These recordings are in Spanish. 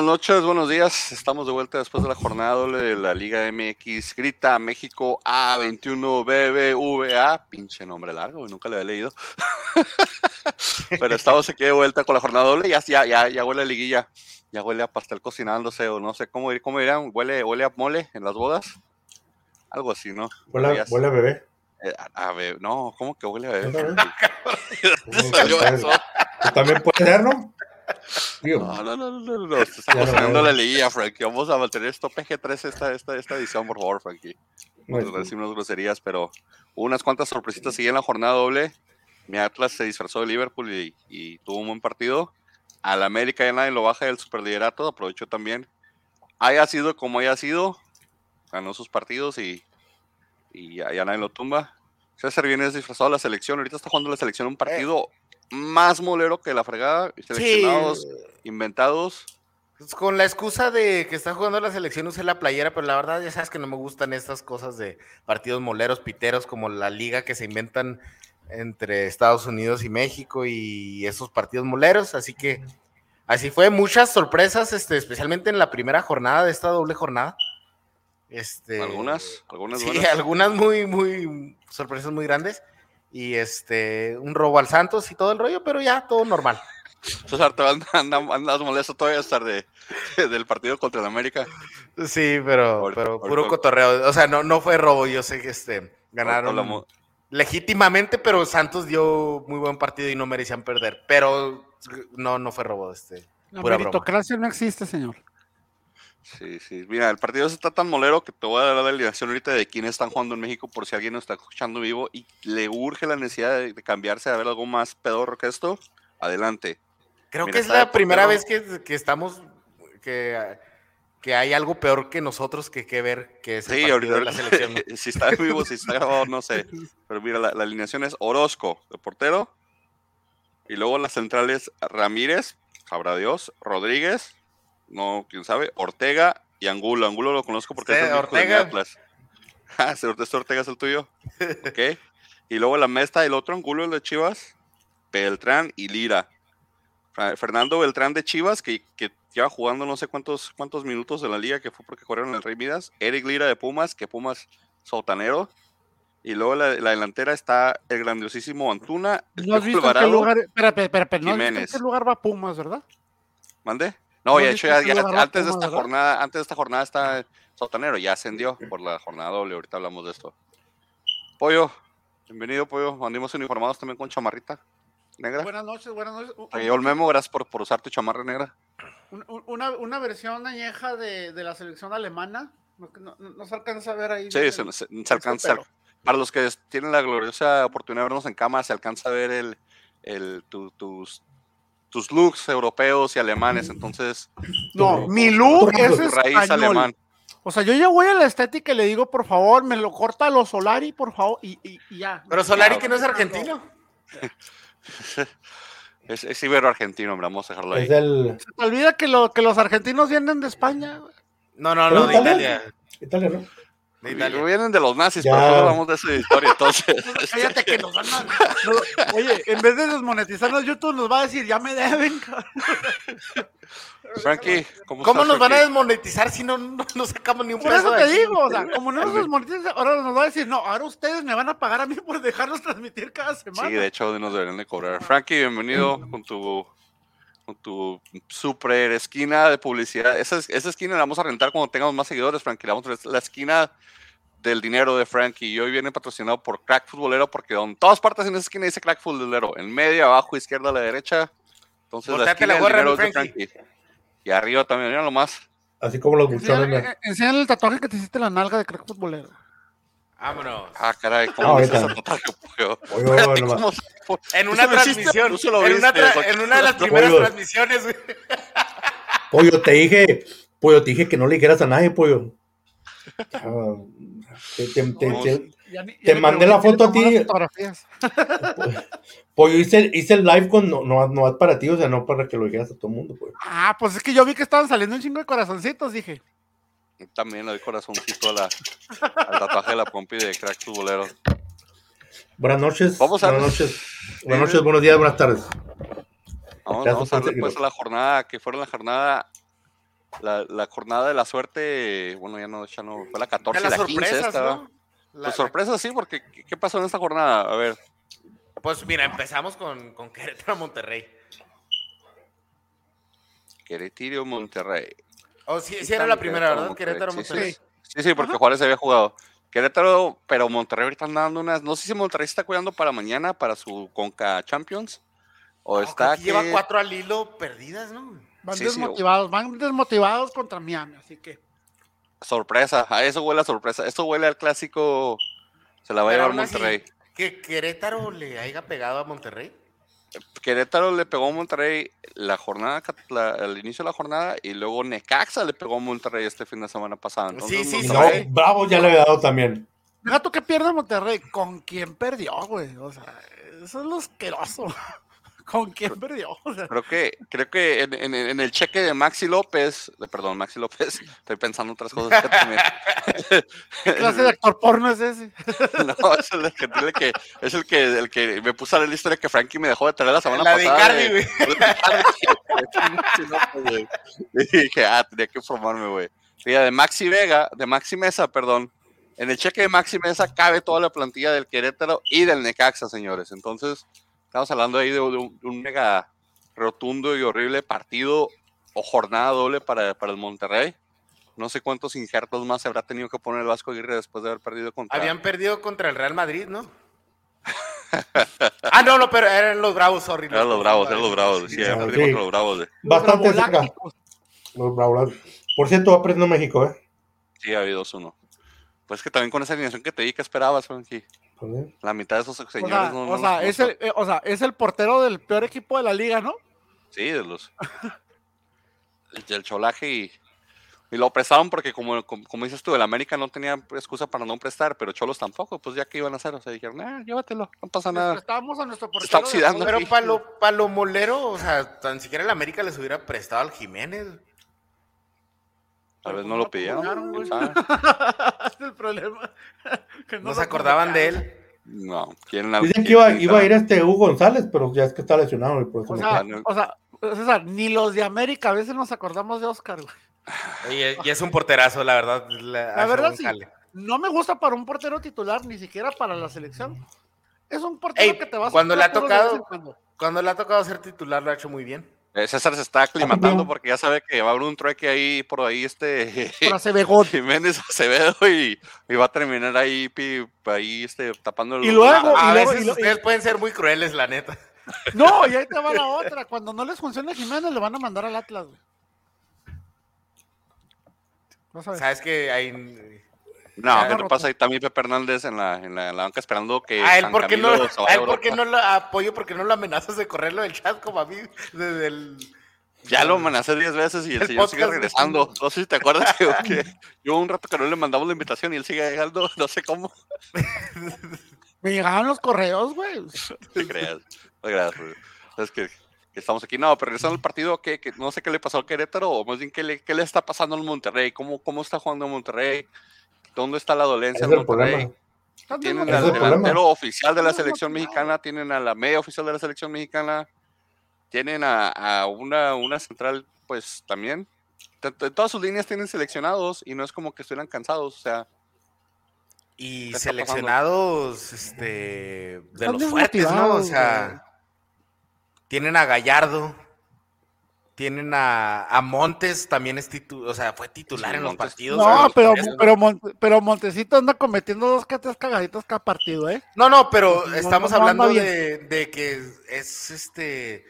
Buenas noches, buenos días. Estamos de vuelta después de la jornada doble de la Liga MX. Grita México A21 BBVA. Pinche nombre largo, nunca le había leído. Pero estamos aquí de vuelta con la jornada doble. Ya, ya, ya, ya huele a liguilla. Ya huele a pastel cocinándose o no sé cómo, cómo dirán. Huele, huele a mole en las bodas. Algo así, ¿no? Huele, huele a bebé. Eh, a, bebé. No, ¿cómo que huele a bebé? También puede ser, ¿no? No, no, no, no, no, estamos ganando la liguilla, Frankie. Vamos a mantener esto PG-13 esta, esta, esta edición, por favor, Frankie. Vamos a decir unas groserías, pero unas cuantas sorpresitas siguen la jornada doble. Mi Atlas se disfrazó de Liverpool y, tuvo un buen partido. Al América ya nadie lo baja del superliderato, aprovechó también. Haya sido como haya sido, ganó sus partidos y, y ya, nadie lo tumba. César viene disfrazado de la selección, ahorita está jugando la selección un partido más molero que la fregada, seleccionados, inventados. Pues con la excusa de que está jugando la selección usé la playera, pero la verdad ya sabes que no me gustan estas cosas de partidos moleros, piteros, como la liga que se inventan entre Estados Unidos y México y esos partidos moleros, así que así fue, muchas sorpresas, este, especialmente en la primera jornada de esta doble jornada. Este, algunas, algunas sí, algunas muy, muy sorpresas muy grandes y este, un robo al Santos y todo el rollo, pero ya todo normal. César, te andas molesto todavía estar de, del partido contra el América. Sí, pero, pero puro cotorreo. O sea, no, no fue robo, yo sé que este, ganaron legítimamente, pero Santos dio muy buen partido y no merecían perder. Pero no, no fue robo. Este, la meritocracia no existe, señor. Sí, sí. Mira, el partido está tan molero que te voy a dar la delegación ahorita de quiénes están jugando en México por si alguien nos está escuchando vivo y le urge la necesidad de, cambiarse a ver algo más pedorro que esto. Adelante. Creo que es la primera vez que, estamos, que, que, hay algo peor que nosotros que, que ver que es el sí, ahorita, de la selección. si está vivo, si está grabado, no sé. Pero mira, la, alineación es Orozco, de portero. Y luego las centrales Ramírez, sabrá Dios, Rodríguez, no, quién sabe, Ortega y Angulo. Angulo lo conozco porque es el Ortega. de Ah, este Ortega es el tuyo. ok. Y luego la mesta, el otro Angulo, el de Chivas, Beltrán y Lira. Fernando Beltrán de Chivas, que, que lleva jugando no sé cuántos, cuántos minutos de la liga, que fue porque corrieron el Rey Midas. Eric Lira de Pumas, que Pumas sotanero. Y luego la, la delantera está el grandiosísimo Antuna. ¿No has visto en qué lugar? Espera, espera, espera, ¿no en qué lugar va Pumas, verdad? ¿Mande? No, ya, hecho, ya, antes de esta jornada, antes de esta jornada está Sotanero, ya ascendió por la jornada doble, ahorita hablamos de esto. Pollo, bienvenido, Pollo. Andimos uniformados también con chamarrita negra. Buenas noches, buenas noches. el memo, gracias por, por usar tu chamarra negra. Una, una versión añeja de, de, la selección alemana. No, no, se alcanza a ver ahí. Sí, se, se, alcanza. Para los que tienen la gloriosa oportunidad de vernos en cama, se alcanza a ver el, el, tus, tus looks europeos y alemanes, entonces. No, mi look es raíz alemán. O sea, yo ya voy a la estética y le digo, por favor, me lo corta los Solari, por favor, y, ya. Pero Solari que no es argentino. es, es ibero-argentino, hombre, vamos a dejarlo ahí. Se te olvida que, lo, que los argentinos vienen de España. No, no, no, de Italia. Italia, ¿no? Vienen de los nazis, pero no hablamos de esa historia, entonces. Cállate que nos van a... oye, en vez de desmonetizarnos, YouTube nos va a decir, ya me deben. Frankie, ¿cómo, ¿Cómo nos van a desmonetizar si no, no, sacamos ni un Por eso te digo, o sea, como no nos desmonetizan, ahora nos va a decir, no, ahora ustedes me van a pagar a mí por dejarnos transmitir cada semana. Sí, de hecho, nos deberían de cobrar. Frankie, bienvenido con tu tu super esquina de publicidad. Esa, esa esquina la vamos a rentar cuando tengamos más seguidores, Frankie. La, vamos a, la esquina del dinero de Frankie. Y hoy viene patrocinado por Crack Futbolero porque en todas partes en esa esquina dice Crack Futbolero. En medio, abajo, izquierda, a la derecha. Entonces la esquina del dinero de Frankie. Y arriba también, mira más Así como los buchones. Enseñale el tatuaje que te hiciste la nalga de Crack Futbolero. Vámonos. Ah, caray, ¿cómo es ese tatuaje, En una transmisión. en, una en, una de las primeras transmisiones, güey. Pollo, te dije, pollo, te dije que no le dijeras a nadie, pollo. Te, mandé la foto a ti. Pollo, hice, hice el live con no, no, no para ti, o sea, no para que lo dijeras a todo el mundo. Pues. Ah, pues es que yo vi que estaban saliendo un chingo de corazoncitos, dije. También le doy corazoncito a la, al tatuaje de la pompi de crack futbolero. Buenas noches. Vamos a buenas noches. Buenas noches, buenos días, buenas tardes. Vamos, a ver después a la jornada, que fueron la jornada la, jornada de la suerte, bueno, ya no, ya no, fue la 14 la 15 esta. Pues sorpresa, sí, porque ¿qué pasó en esta jornada? A ver. Pues mira, empezamos con, con Querétaro Monterrey. Querétaro Monterrey. Oh, sí, sí era la primera, ¿verdad? Querétaro Monterrey. Sí, sí, porque Juárez había jugado. Querétaro, pero Monterrey ahorita están dando unas. No sé si Monterrey está cuidando para mañana, para su Conca Champions. O está. Que... Lleva cuatro al hilo perdidas, ¿no? Van desmotivados, van desmotivados contra Miami, así que. Sorpresa, a eso huele a sorpresa. Esto huele al clásico. Se la va a llevar Monterrey. ¿Que Querétaro le haya pegado a Monterrey? Querétaro le pegó a Monterrey la jornada, al inicio de la jornada, y luego Necaxa le pegó a Monterrey este fin de semana pasado. sí, sí, sí. Bravo ya le había dado también. Gato que pierde Monterrey, ¿con quién perdió, güey? O sea, eso es lo asqueroso. ¿Con quién perdió? creo que, creo que en, el cheque de Maxi López, perdón, Maxi López, estoy pensando otras cosas. ¿Qué clase de actor porno es ese? no, es el que, es el que, el que me puso a la historia que Frankie me dejó de traer la semana pasada. De güey. y dije, ah, tenía que formarme, güey. de Maxi Vega, de Maxi Mesa, perdón. En el cheque de Maxi Mesa cabe toda la plantilla del Querétaro y del Necaxa, señores. Entonces, Estamos hablando ahí de, un, mega rotundo y horrible partido o jornada doble para, para el Monterrey. No sé cuántos injertos más se habrá tenido que poner el Vasco Aguirre después de haber perdido contra. Habían perdido contra el Real Madrid, ¿no? ah, no, no, pero eran los Bravos, sorry. Eran los Bravos, eran los Bravos. Sí, habían perdido contra los Bravos. Bastante cerca. Los Bravos. Por cierto, va aprendiendo México, ¿eh? Sí, ha habido uno. Pues que también con esa alineación que te di, ¿qué esperabas, Frankie? La mitad de esos señores o sea, es el, eh, o sea, es el portero del peor equipo de la liga, ¿no? Sí, de los. el, cholaje y, y, lo prestaron porque, como, como, dices tú, el América no tenía excusa para no prestar, pero Cholos tampoco, pues ya que iban a hacer, o sea, dijeron, ah, llévatelo, no pasa nada. Estábamos a nuestro portero. Está oxidando. Pero para lo, para lo molero, o sea, tan siquiera el América les hubiera prestado al Jiménez. Tal vez no lo pidieron. es el problema. no, se acordaban de él. No, Dicen que iba, iba, a ir este Hugo González, pero ya es que está lesionado. o, sea, o sea, César, ni los de América a veces nos acordamos de Oscar, Y, es un porterazo, la verdad. La, verdad, sí. No me gusta para un portero titular, ni siquiera para la selección. Es un portero que te va a cuando le ha tocado Cuando le ha tocado ser titular, lo ha hecho muy bien. Eh, César se está aclimatando porque ya sabe que va a haber un trueque ahí por ahí este Jiménez Acevedo y, va a terminar ahí, ahí este, tapando el y luego, a veces ustedes pueden ser muy crueles, la neta. No, y ahí te va la otra. Cuando no les funciona Jiménez, le van a mandar al Atlas, güey. Sabes que hay no, ¿qué te pasa ahí también Pepe Hernández en la, en la, banca esperando que. A él, porque no, a él porque no lo apoyo, porque no lo amenazas de correrlo del chat como a mí desde el. Ya lo amenacé 10 veces y el, señor sigue regresando. No sé si te acuerdas que, yo un rato que no le mandamos la invitación y él sigue llegando, no sé cómo. Me llegaban los correos, güey. No te creas, no creas. Es que, que, estamos aquí. No, pero regresando al partido, que, que, no sé qué le pasó al Querétaro, o más bien qué le, qué le está pasando al Monterrey, cómo, cómo está jugando Monterrey. ¿Dónde está la dolencia? Tienen al delantero oficial de la selección mexicana, tienen a la media oficial de la selección mexicana, tienen a, una, una central, pues también. todas sus líneas tienen seleccionados y no es como que estuvieran cansados, o sea. Y seleccionados este, de los fuertes, ¿no? O sea, tienen a Gallardo, tienen a, Montes, también es titular, o sea, fue titular en los partidos. No, pero, pero, pero Montecito anda cometiendo dos tres cagaditos cada partido, ¿eh? No, no, pero estamos hablando de, que es este.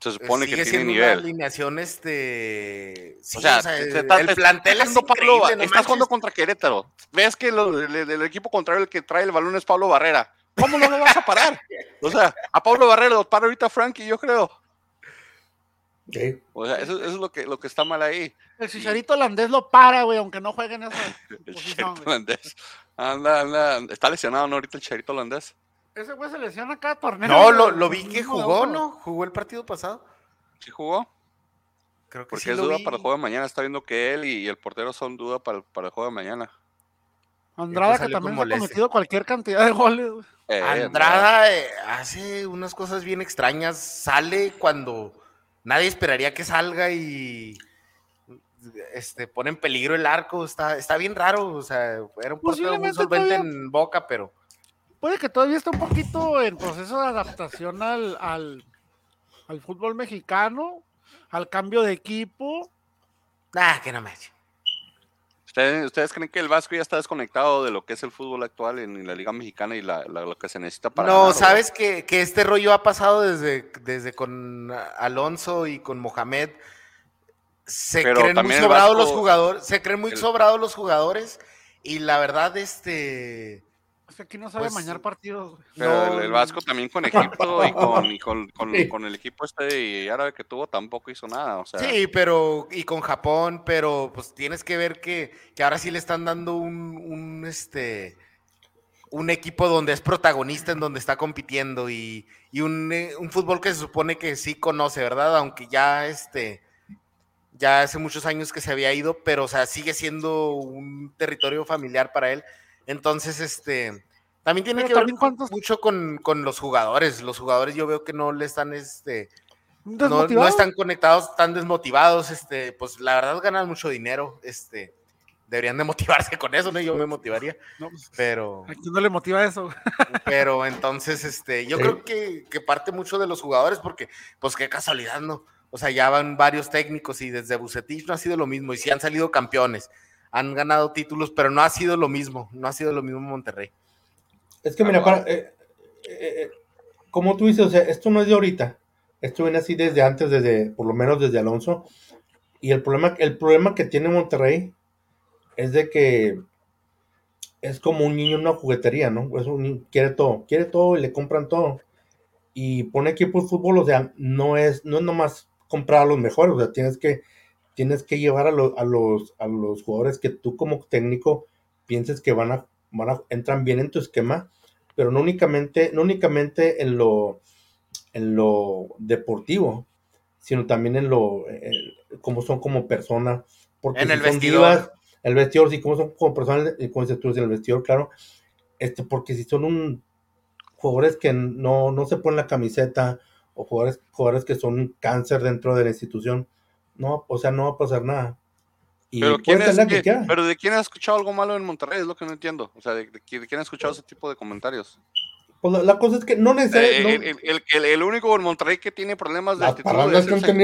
Se supone que tiene nivel. Una alineación, este. o sea, el plantel es increíble, Estás jugando contra Querétaro. Ves que el, equipo contrario, el que trae el balón es Pablo Barrera. ¿Cómo no lo vas a parar? O sea, a Pablo Barrera lo para ahorita Frankie, yo creo. O sea, eso, es lo que, lo que está mal ahí. El chicharito holandés lo para, güey, aunque no juegue en esa el chicharito holandés. Anda, anda. Está lesionado, ¿no? Ahorita el chicharito holandés. Ese güey se lesiona cada torneo. No, lo, lo vi que jugó, ¿no? Jugó el partido pasado. ¿Sí jugó? Creo que Porque es duda para el juego de mañana. Está viendo que él y el portero son duda para el, para el juego de mañana. Andrada, que también ha cometido cualquier cantidad de goles. Eh, Andrada eh, hace unas cosas bien extrañas. Sale cuando nadie esperaría que salga y este, pone en peligro el arco, está, está bien raro, o sea, era un portero muy solvente en Boca, pero... Puede que todavía esté un poquito en proceso de adaptación al, al, al fútbol mexicano, al cambio de equipo. Ah, que no me ¿Ustedes, creen que el Vasco ya está desconectado de lo que es el fútbol actual en, la Liga Mexicana y lo que se necesita para. No, sabes que, este rollo ha pasado desde, desde con Alonso y con Mohamed. Se creen muy sobrados los jugadores, se creen muy sobrados los jugadores y la verdad, este aquí no sabe pues, mañar partidos. Pero el, Vasco también con equipo y, con, con, el equipo este árabe que tuvo tampoco hizo nada. Sí, pero y con Japón, pero pues tienes que ver que, ahora sí le están dando un, este un equipo donde es protagonista, en donde está compitiendo y, un, eh, un, fútbol que se supone que sí conoce, ¿verdad? Aunque ya este ya hace muchos años que se había ido, pero o sea, sigue siendo un territorio familiar para él. Entonces, este, también tiene que ver mucho con, los jugadores. Los jugadores yo veo que no le están, este, no, están conectados, están desmotivados, este, pues la verdad ganan mucho dinero, este, deberían de motivarse con eso, ¿no? Yo me motivaría, pues, pero... ¿A quién no le motiva eso? pero entonces, este, yo creo que, que, parte mucho de los jugadores porque, pues qué casualidad, ¿no? O sea, ya van varios técnicos y desde Bucetich no ha sido lo mismo y sí han salido campeones han ganado títulos, pero no ha sido lo mismo, no ha sido lo mismo Monterrey. Es que mira, para, eh, eh, eh, como tú dices, o sea, esto no es de ahorita, esto viene así desde antes, desde, por lo menos desde Alonso, y el problema, el problema que tiene Monterrey es de que es como un niño en una juguetería, ¿no? Es un quiere todo, quiere todo y le compran todo. Y pone equipo de fútbol, o sea, no es, no es nomás comprar a los mejores, o sea, tienes que tienes que llevar a, a, los, a los jugadores que tú como técnico pienses que van a, entran bien en tu esquema, pero no únicamente, no únicamente en lo, en lo deportivo, sino también en lo, como son como personas. Porque en el vestidor. el vestidor, sí, como son como personas, como dices en el vestidor, claro. Este, porque si son un jugadores que no, no se ponen la camiseta o jugadores, jugadores que son un cáncer dentro de la institución, no, o sea, no va a pasar nada. pero, ¿quién es pero de quién ha escuchado algo malo en Monterrey, es lo que no entiendo. O sea, de, quién ha escuchado ese tipo de comentarios. Pues la, cosa es que no necesariamente. Eh, el, el, único en Monterrey que tiene problemas de actitud es, el,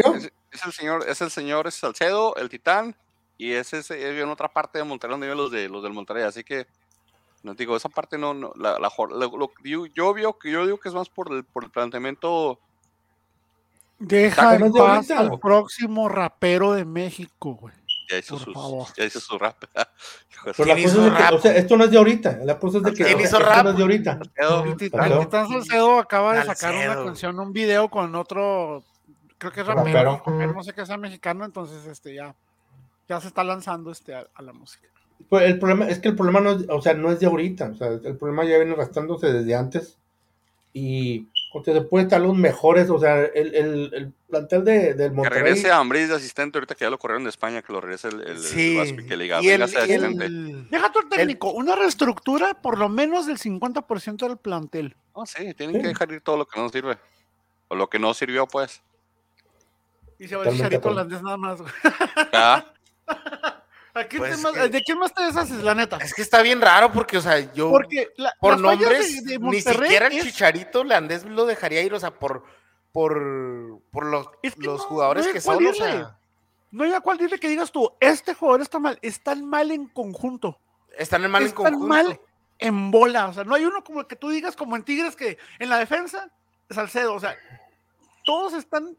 es, el señor, es el señor Salcedo, el titán, y ese es en otra parte de Monterrey donde los de los del Monterrey, así que no digo, esa parte no, no la, la, yo, yo, veo que yo digo que es más por el, por el planteamiento Deja en paz al próximo rapero de México, güey. Ya hizo, sus, ya hizo su rap. Pero la cosa es que, o sea, esto no es de ahorita. La cosa es de que ¿Quién hizo rap? no es de ahorita. El Titán, Salcedo acaba de sacar una canción, un video con otro, creo que es rapero, no sé qué sea mexicano, entonces este ya, ya se está lanzando este a, la música. Pues el problema es que el problema no es, o sea, no es de ahorita, o sea, el problema ya viene arrastrándose desde antes y porque se puede estar los mejores, o sea, el, el, el plantel de, del Monterrey. Que regrese a Ambris de asistente ahorita que ya lo corrieron de España, que lo regrese el, el, sí. el que le diga, y el, asistente. Deja tu técnico, una reestructura por lo menos del 50% del plantel. Oh, sí, tienen que dejar ir todo lo que no sirve. O lo que no sirvió, pues. Y se va a echar holandés nada más. ¿Ah? Pues ¿De quién más te deshaces, la neta? Es que está bien raro porque, o sea, yo porque por nombres, ni siquiera el Chicharito Leandés lo dejaría ir, o sea, por, por, por los, los jugadores que son, o sea. No hay a cuál dile que digas tú, este jugador está mal, están mal en conjunto. Están mal en conjunto. Están mal en bola, o sea, no hay uno como que tú digas como en Tigres que en la defensa, Salcedo, o sea, todos están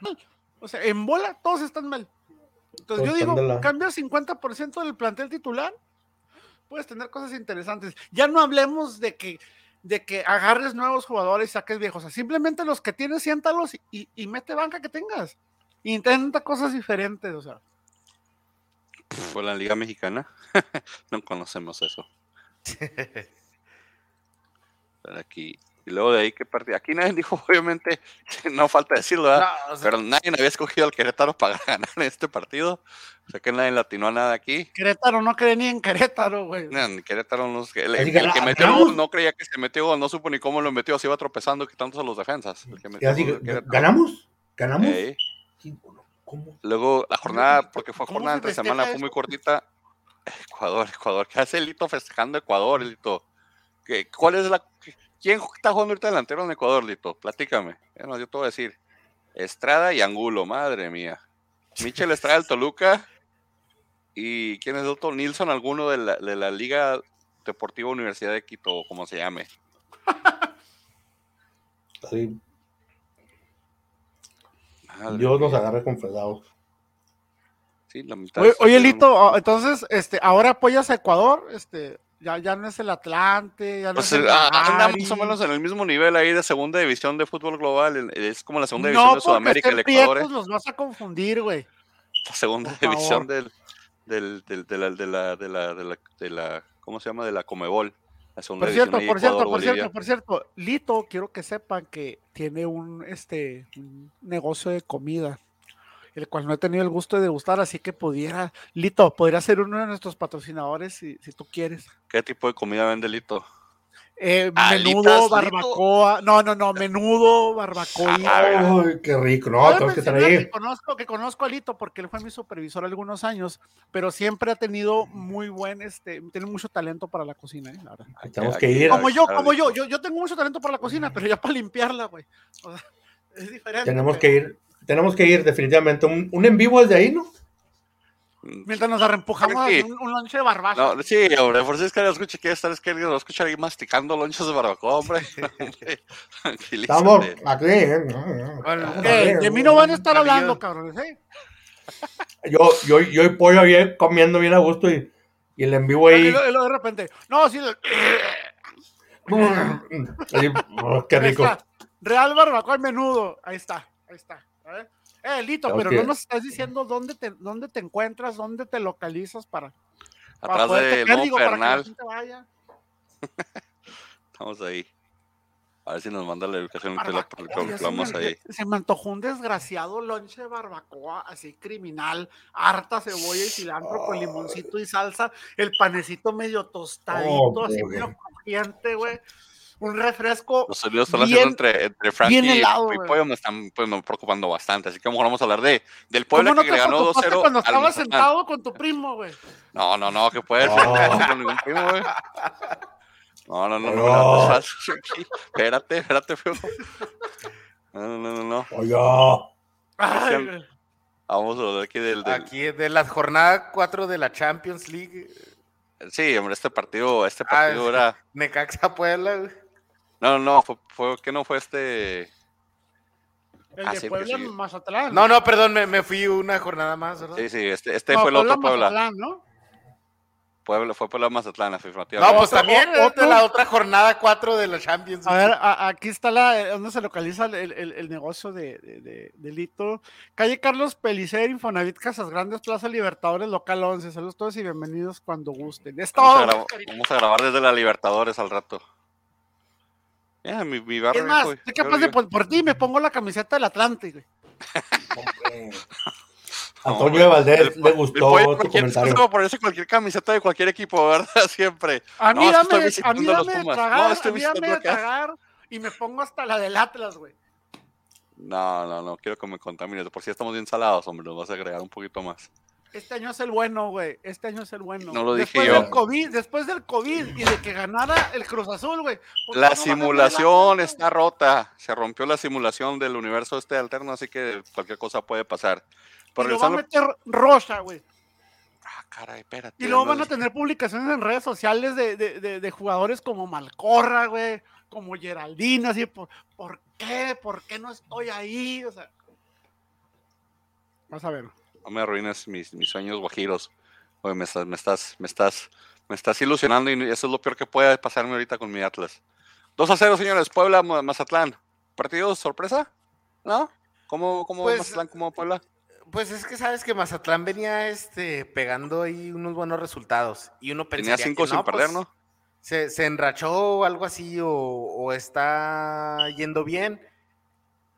mal. O sea, en bola todos están mal. Entonces yo digo, cambia 50% del plantel titular, puedes tener cosas interesantes. Ya no hablemos de que, de que agarres nuevos jugadores y saques viejos. O sea, simplemente los que tienes, siéntalos y, y mete banca que tengas. Intenta cosas diferentes, o sea. Por la Liga Mexicana, no conocemos eso. aquí, y luego de ahí que partí. Aquí nadie dijo, obviamente, no falta decirlo, ¿verdad? pero nadie había escogido al Querétaro para ganar en este partido. O sea que nadie latinó a nada aquí. Querétaro no cree ni en Querétaro, güey. No, Querétaro no. El, el, el que metió gol no creía que se metió no supo ni cómo lo metió, así iba tropezando quitándose a los defensas. ¿Ganamos? ¿Ganamos? Luego la jornada, porque fue jornada entre semana, fue muy cortita. Ecuador, Ecuador. ¿Qué hace Lito festejando Ecuador, Lito? ¿Qué, ¿Cuál es la. ¿Quién está jugando ahorita delantero en Ecuador, Lito? Platícame. Bueno, yo te voy a decir. Estrada y Angulo, madre mía. Michel Estrada del Toluca. ¿Y quién es el otro? Nilson, alguno de la, de la Liga Deportiva Universidad de Quito, como se llame. Sí. Dios nos agarre confesados. Sí, la mitad oye, oye Lito, entonces, este, ahora apoyas a Ecuador, este, ya, ya no es el Atlante, ya no pues es el ah, anda Bari. más o menos en el mismo nivel ahí de segunda división de fútbol global. Es como la segunda división No, de Sudamérica, el Ecuador. ¿eh? prietos, los vas a confundir, güey. la segunda Por división del, del, del- de, la, de, la, de, la, de, la, de la- ¿cómo se llama? De la Comebol. La segunda Por cierto, división por cierto, por Bolivia. cierto, por cierto, Lito, quiero que sepan que tiene un, este, un negocio de comida, el cual no he tenido el gusto de degustar, así que pudiera, Lito, podría ser uno de nuestros patrocinadores si, si tú quieres. ¿Qué tipo de comida vende Lito? Eh, Alitas, menudo, Lito. barbacoa, no, no, no, menudo, barbacoa. Ay, qué rico. No, tenemos que traer. Que conozco, que conozco a Lito porque él fue mi supervisor algunos años, pero siempre ha tenido muy buen, este, tiene mucho talento para la cocina, ¿eh? la verdad. Tenemos que ir. Como yo, como yo, yo, yo tengo mucho talento para la cocina, pero ya para limpiarla, güey. O sea, es diferente. Tenemos que ir. Tenemos que ir, definitivamente. Un, un en vivo desde ahí, ¿no? Mientras nos arrempujamos hacer un, un lonche de barbacha. No, sí, hombre, por si es que lo escuché, que estar es que lo escucha ahí masticando lonchas de barbacoa, hombre. Estamos aquí. ¿eh? Bueno, Eh, de mí no van a estar hablando, cabrones, ¿eh? Yo, yo, yo y pollo ahí comiendo bien a gusto y, y el en vivo Y ahí. y luego de repente, no, sí, Así, oh, qué rico. está. Real barbacoa y menudo. Ahí está, ahí está. Ver. Eh, Lito, pero no nos estás diciendo dónde te, dónde te encuentras, dónde te localizas para, para Atrás poderte de la Pernal, gente vaya. estamos ahí. A ver si nos manda la educación que ahí. Se me antojó un desgraciado lonche de barbacoa, así criminal, harta cebolla y cilantro con limoncito y salsa, el panecito medio tostadito, Oh, así medio crujiente, güey. Un refresco. Los sonidos están haciendo entre, entre Frankie bien helado, y. Pollo me están pues, me preocupando bastante. Así que a lo mejor vamos a hablar de, del ¿Cómo Puebla no que le ganó preocupaste 2-0. cuando estabas sentado con tu primo, güey? No, no, no, que puede ser. No. No, con ningún primo, güey. No, no, no, no. No. no, no, Espérate, espérate, feo. No, no, no, no, no. Oye, Ay. Vamos a hablar aquí del, del- Aquí de la jornada 4 de la Champions League, Sí, hombre, este partido, este Ah, partido sí. era. Necaxa Puebla. güey. No, no, fue, fue que no fue este. El Ah, de sí, Puebla sí. Mazatlán. No, no, perdón, me, me fui una jornada más, ¿verdad? Sí, sí, este, este No, fue el otro Puebla. Mazatlán, ¿no? Puebla. Fue Puebla Mazatlán, afirmativamente. No, pues también de la otra jornada 4 de la Champions. A ver, a- aquí está la, donde se localiza el, el- el negocio de, de, de- de Lito. Calle Carlos Pelicer, Infonavit, Casas Grandes, Plaza Libertadores, Local 11. Saludos todos y bienvenidos cuando gusten. Es todo. vamos a grabar desde la Libertadores al rato. Ya, mi, mi barrio. Es más, soy capaz de por, por ti me pongo la camiseta del Atlante. güey. Antonio de Valdés El- le el gustó pollo tu cualquier- comentario. es como ponerse cualquier camiseta de cualquier equipo, ¿verdad? Siempre. A mí No, dame, a visitando mí dame de tragar, No, estoy a mí dame de tragar y me pongo hasta la del Atlas, güey. No, no, no, quiero que me contamines. De Por si estamos bien salados, hombre, nos vas a agregar un poquito más. Este año es el bueno, güey. Este año es el bueno. No lo dije después yo. Del COVID, después del COVID y de que ganara el Cruz Azul, güey. ¿por qué La no simulación está rota. Se rompió la simulación del universo este alterno, así que cualquier cosa puede pasar. Pero lo va a meter Rocha, güey. Ah, caray, espérate. Y luego no van a tener publicaciones en redes sociales de, de, de, de jugadores como Malcorra, güey, como Geraldina, así, ¿por, ¿por qué? ¿Por qué no estoy ahí? O sea, vas a ver. No me arruines mis, mis sueños guajiros. Oye, me estás, me estás, me estás, me estás ilusionando y eso es lo peor que puede pasarme ahorita con mi Atlas. 2 a 0, señores. Puebla, Ma- Mazatlán. ¿Partido sorpresa? ¿No? ¿Cómo, cómo Pues, Mazatlán, cómo Puebla? Pues es que sabes que Mazatlán venía este, pegando ahí unos buenos resultados. Y uno Tenía pensaría 5 que sin no, perder, pues, ¿no? Se, se enrachó o algo así o, o está yendo bien.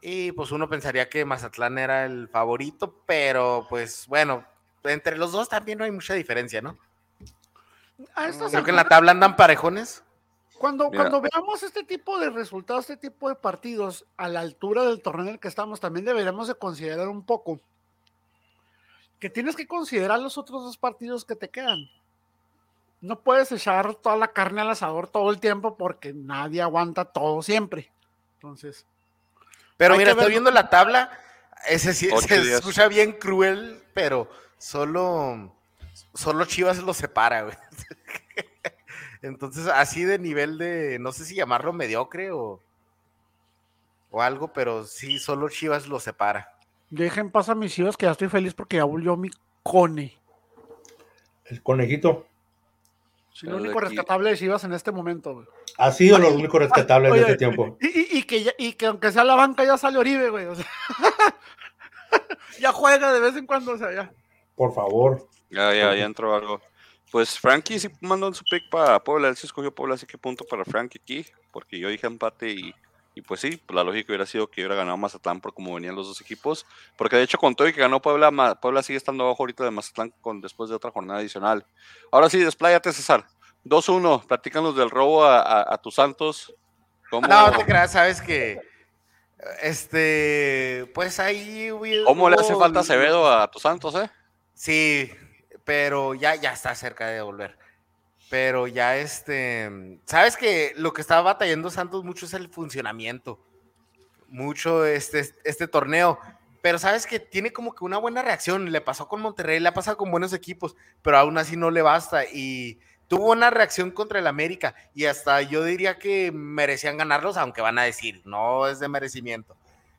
Y pues uno pensaría que Mazatlán era el favorito, pero pues bueno, entre los dos también no hay mucha diferencia, ¿no? A Creo que en la tabla andan parejones. cuando, Mira. cuando veamos este tipo de resultados, este tipo de partidos, a la altura del torneo en el que estamos, también deberíamos de considerar un poco que tienes que considerar los otros dos partidos que te quedan. No puedes echar toda la carne al asador todo el tiempo porque nadie aguanta todo siempre. Entonces. Pero mira, estoy viendo la tabla. Ese sí, se escucha bien cruel, pero solo, solo Chivas lo separa, güey. Entonces, así de nivel de, no sé si llamarlo mediocre o, o algo, pero sí, solo Chivas lo separa. Dejen pasar mis Chivas, que ya estoy feliz porque ya volvió mi cone. El conejito. Sí, lo único rescatable de Chivas en este momento. Güey. Ha sido lo único rescatable en este tiempo. Y, que y que aunque sea la banca ya sale Oribe, güey. O sea, ya juega de vez en cuando, o sea, ya. Por favor. Ya, ya, ya entró algo. Pues Frankie sí mandó su pick para Puebla, él sí escogió Puebla, así que punto para Frankie aquí, porque yo dije empate y, y pues sí, pues la lógica hubiera sido que hubiera ganado Mazatlán por cómo venían los dos equipos, porque de hecho con todo y que ganó Puebla, Puebla sigue estando abajo ahorita de Mazatlán con, después de otra jornada adicional. Ahora sí, despláyate César, 2-1, platícanos del robo a, tus Santos. ¿Cómo... No, te creas, sabes que este, pues ahí... ¿Cómo le hace falta Acevedo a tus Santos, eh? Sí, pero ya, ya está cerca de volver. Pero ya este, sabes que lo que estaba batallando Santos mucho es el funcionamiento, mucho este, este torneo. Pero sabes que tiene como que una buena reacción. Le pasó con Monterrey, le ha pasado con buenos equipos, pero aún así no le basta. Y tuvo una reacción contra el América. Y hasta yo diría que merecían ganarlos, aunque van a decir, no es de merecimiento.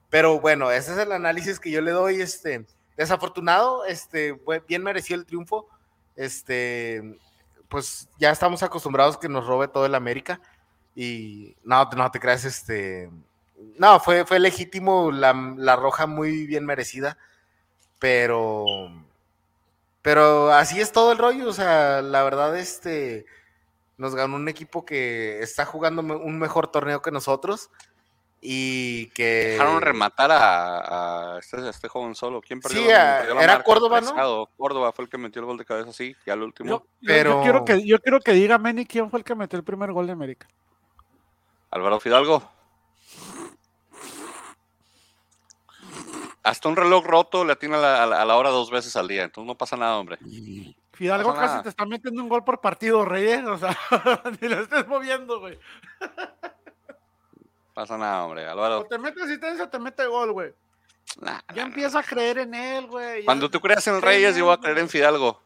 Pero bueno, ese es el análisis que yo le doy. Este, Desafortunado, este, bien mereció el triunfo. Este, pues ya estamos acostumbrados que nos robe todo el América. Y no, no te creas, este. No, fue, fue legítimo, la, la roja muy bien merecida. Pero. Pero así es todo el rollo. O sea, la verdad, este. Nos ganó un equipo que está jugando un mejor torneo que nosotros y que dejaron rematar a, este, este, joven solo. ¿Quién perdió? Sí, era Córdoba, ¿no? Córdoba fue el que metió el gol de cabeza, sí, ya el último. Yo, Pero... yo, quiero que, yo quiero que diga Meni quién fue el que metió el primer gol de América. Álvaro Fidalgo. Hasta un reloj roto le atina a la, a la, hora dos veces al día, entonces no pasa nada, hombre. Fidalgo casi te está metiendo un gol por partido, Reyes, o sea, ni lo estés moviendo, güey. Pasa nada, hombre. Álvaro. O te mete asistencia o te mete gol, güey. ya empieza a creer en él, güey. Cuando tú creas en Reyes, yo voy a creer en Fidalgo.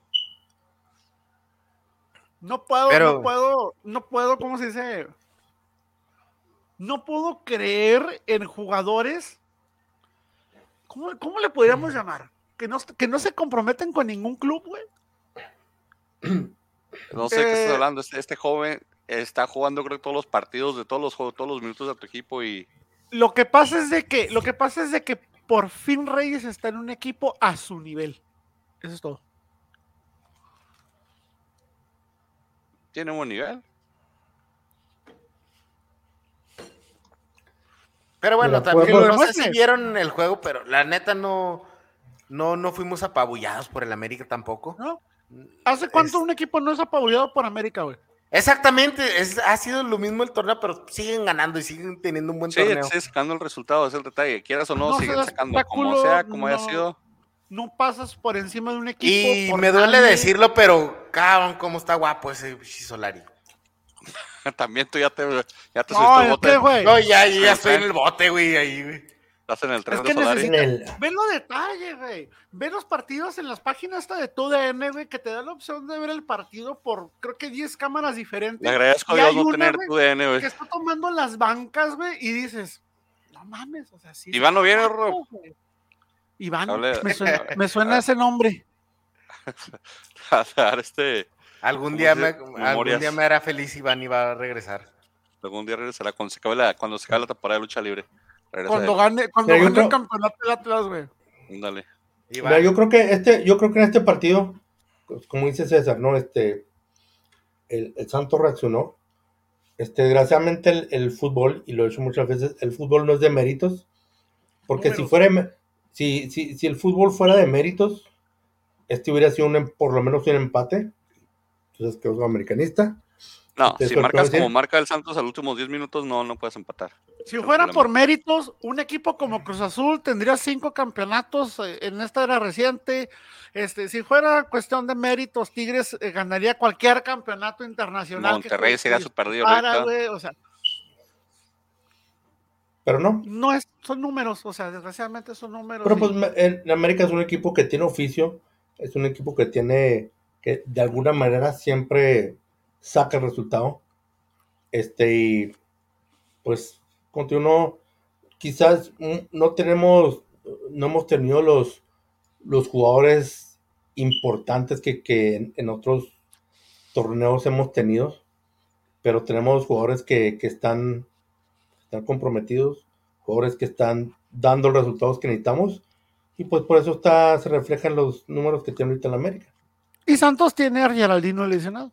No puedo, no puedo, no puedo, ¿cómo se dice? No puedo creer en jugadores. ¿Cómo, cómo le podríamos llamar? Que no, que no se comprometen con ningún club, güey. No sé qué estás eh, hablando. Este, este joven está jugando creo todos los partidos de todos los juegos, todos los minutos de tu equipo y lo que pasa es de que lo que pasa es de que por fin Reyes está en un equipo a su nivel. Eso es todo. Tiene un buen nivel. Pero bueno, también no sé si vieron el juego, pero la neta no, no, no fuimos apabullados por el América tampoco. ¿No? ¿Hace cuánto un equipo no es apabullado por América, güey? Exactamente, es, ha sido lo mismo el torneo, pero siguen ganando y siguen teniendo un buen torneo. Sí, sacando el resultado, es el detalle. Quieras o no, siguen sacando como sea, como haya sido. No pasas por encima de un equipo. Y me duele decirlo, pero cabrón, cómo está guapo ese Solari. También tú ya te, ya te no, bote. No, ya, ya estoy en el bote, güey, ahí, güey. Estás en el tren es que necesita, Ven los detalles, güey. Ven los partidos en las páginas esta de TUDN, güey, que te da la opción de ver el partido por creo que 10 cámaras diferentes. Le agradezco a Dios no tener TUDN, güey. Que está tomando las bancas, güey, y dices, no mames, o sea, sí. Iván no viene, Rob. Iván, me suena, ese nombre. a dar este. Algún día, me, algún día me hará feliz Iván y va a regresar. Algún día regresará cuando se acabe la, cuando se acabe la temporada de lucha libre. Cuando gane, cuando gane el campeonato del Atlas, güey. Dale. yo creo que este, yo creo que en este partido, pues, como dice César, ¿no? Este, el, el Santo reaccionó. Este, desgraciadamente el, fútbol, y lo he dicho muchas veces, el fútbol no es de méritos. Porque si fuera, si, si, si el fútbol fuera de méritos, este hubiera sido un, em, por lo menos un empate. Entonces, que es americanista. No, si marcas como marca el Santos a los últimos 10 minutos, no, no puedes empatar. Si fuera por méritos, un equipo como Cruz Azul tendría cinco campeonatos eh, en esta era reciente. Este, si fuera cuestión de méritos, Tigres eh, ganaría cualquier campeonato internacional. Monterrey sería su perdido. o sea, pero no. No es, son números, o sea, desgraciadamente son números. Pero pues en América es un equipo que tiene oficio, es un equipo que tiene, que de alguna manera siempre saca el resultado. Este, y pues continuó, quizás no tenemos, no hemos tenido los, los jugadores importantes que, que en, otros torneos hemos tenido, pero tenemos jugadores que, que están, están comprometidos, jugadores que están dando los resultados que necesitamos, y pues por eso está, se reflejan los números que tiene ahorita en América. Y Santos tiene a Geraldino lesionado.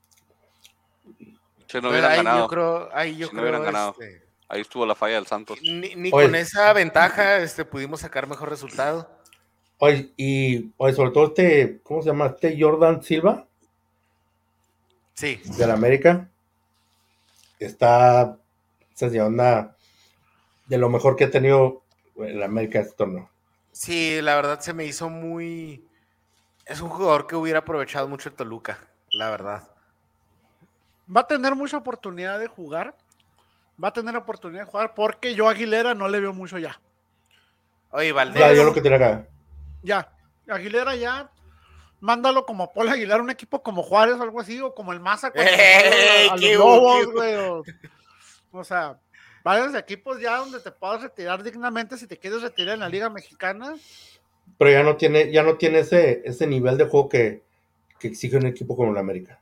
Se no hubieran ganado. Yo creo, ahí yo creo, ganado. Este, Ahí estuvo la falla del Santos. Ni, con esa ventaja este, pudimos sacar mejor resultado. Oye, y sobre todo este, ¿cómo se llama? Este Jordan Silva. Sí. De la América. Está, se onda de lo mejor que ha tenido la América este torneo. Sí, la verdad se me hizo muy. Es un jugador que hubiera aprovechado mucho el Toluca, la verdad. Va a tener mucha oportunidad de jugar va a tener oportunidad de jugar porque yo a Aguilera no le veo mucho ya. Oye, Valdés. Ya, yo lo que tiene acá. Ya, Aguilera ya. Mándalo como Paul Aguilar, un equipo como Juárez o algo así, o como el Maza. o, sea, varios equipos ya donde te puedas retirar dignamente si te quieres retirar en la Liga Mexicana. Pero ya no tiene, ya no tiene ese, ese nivel de juego que, que exige un equipo como el América.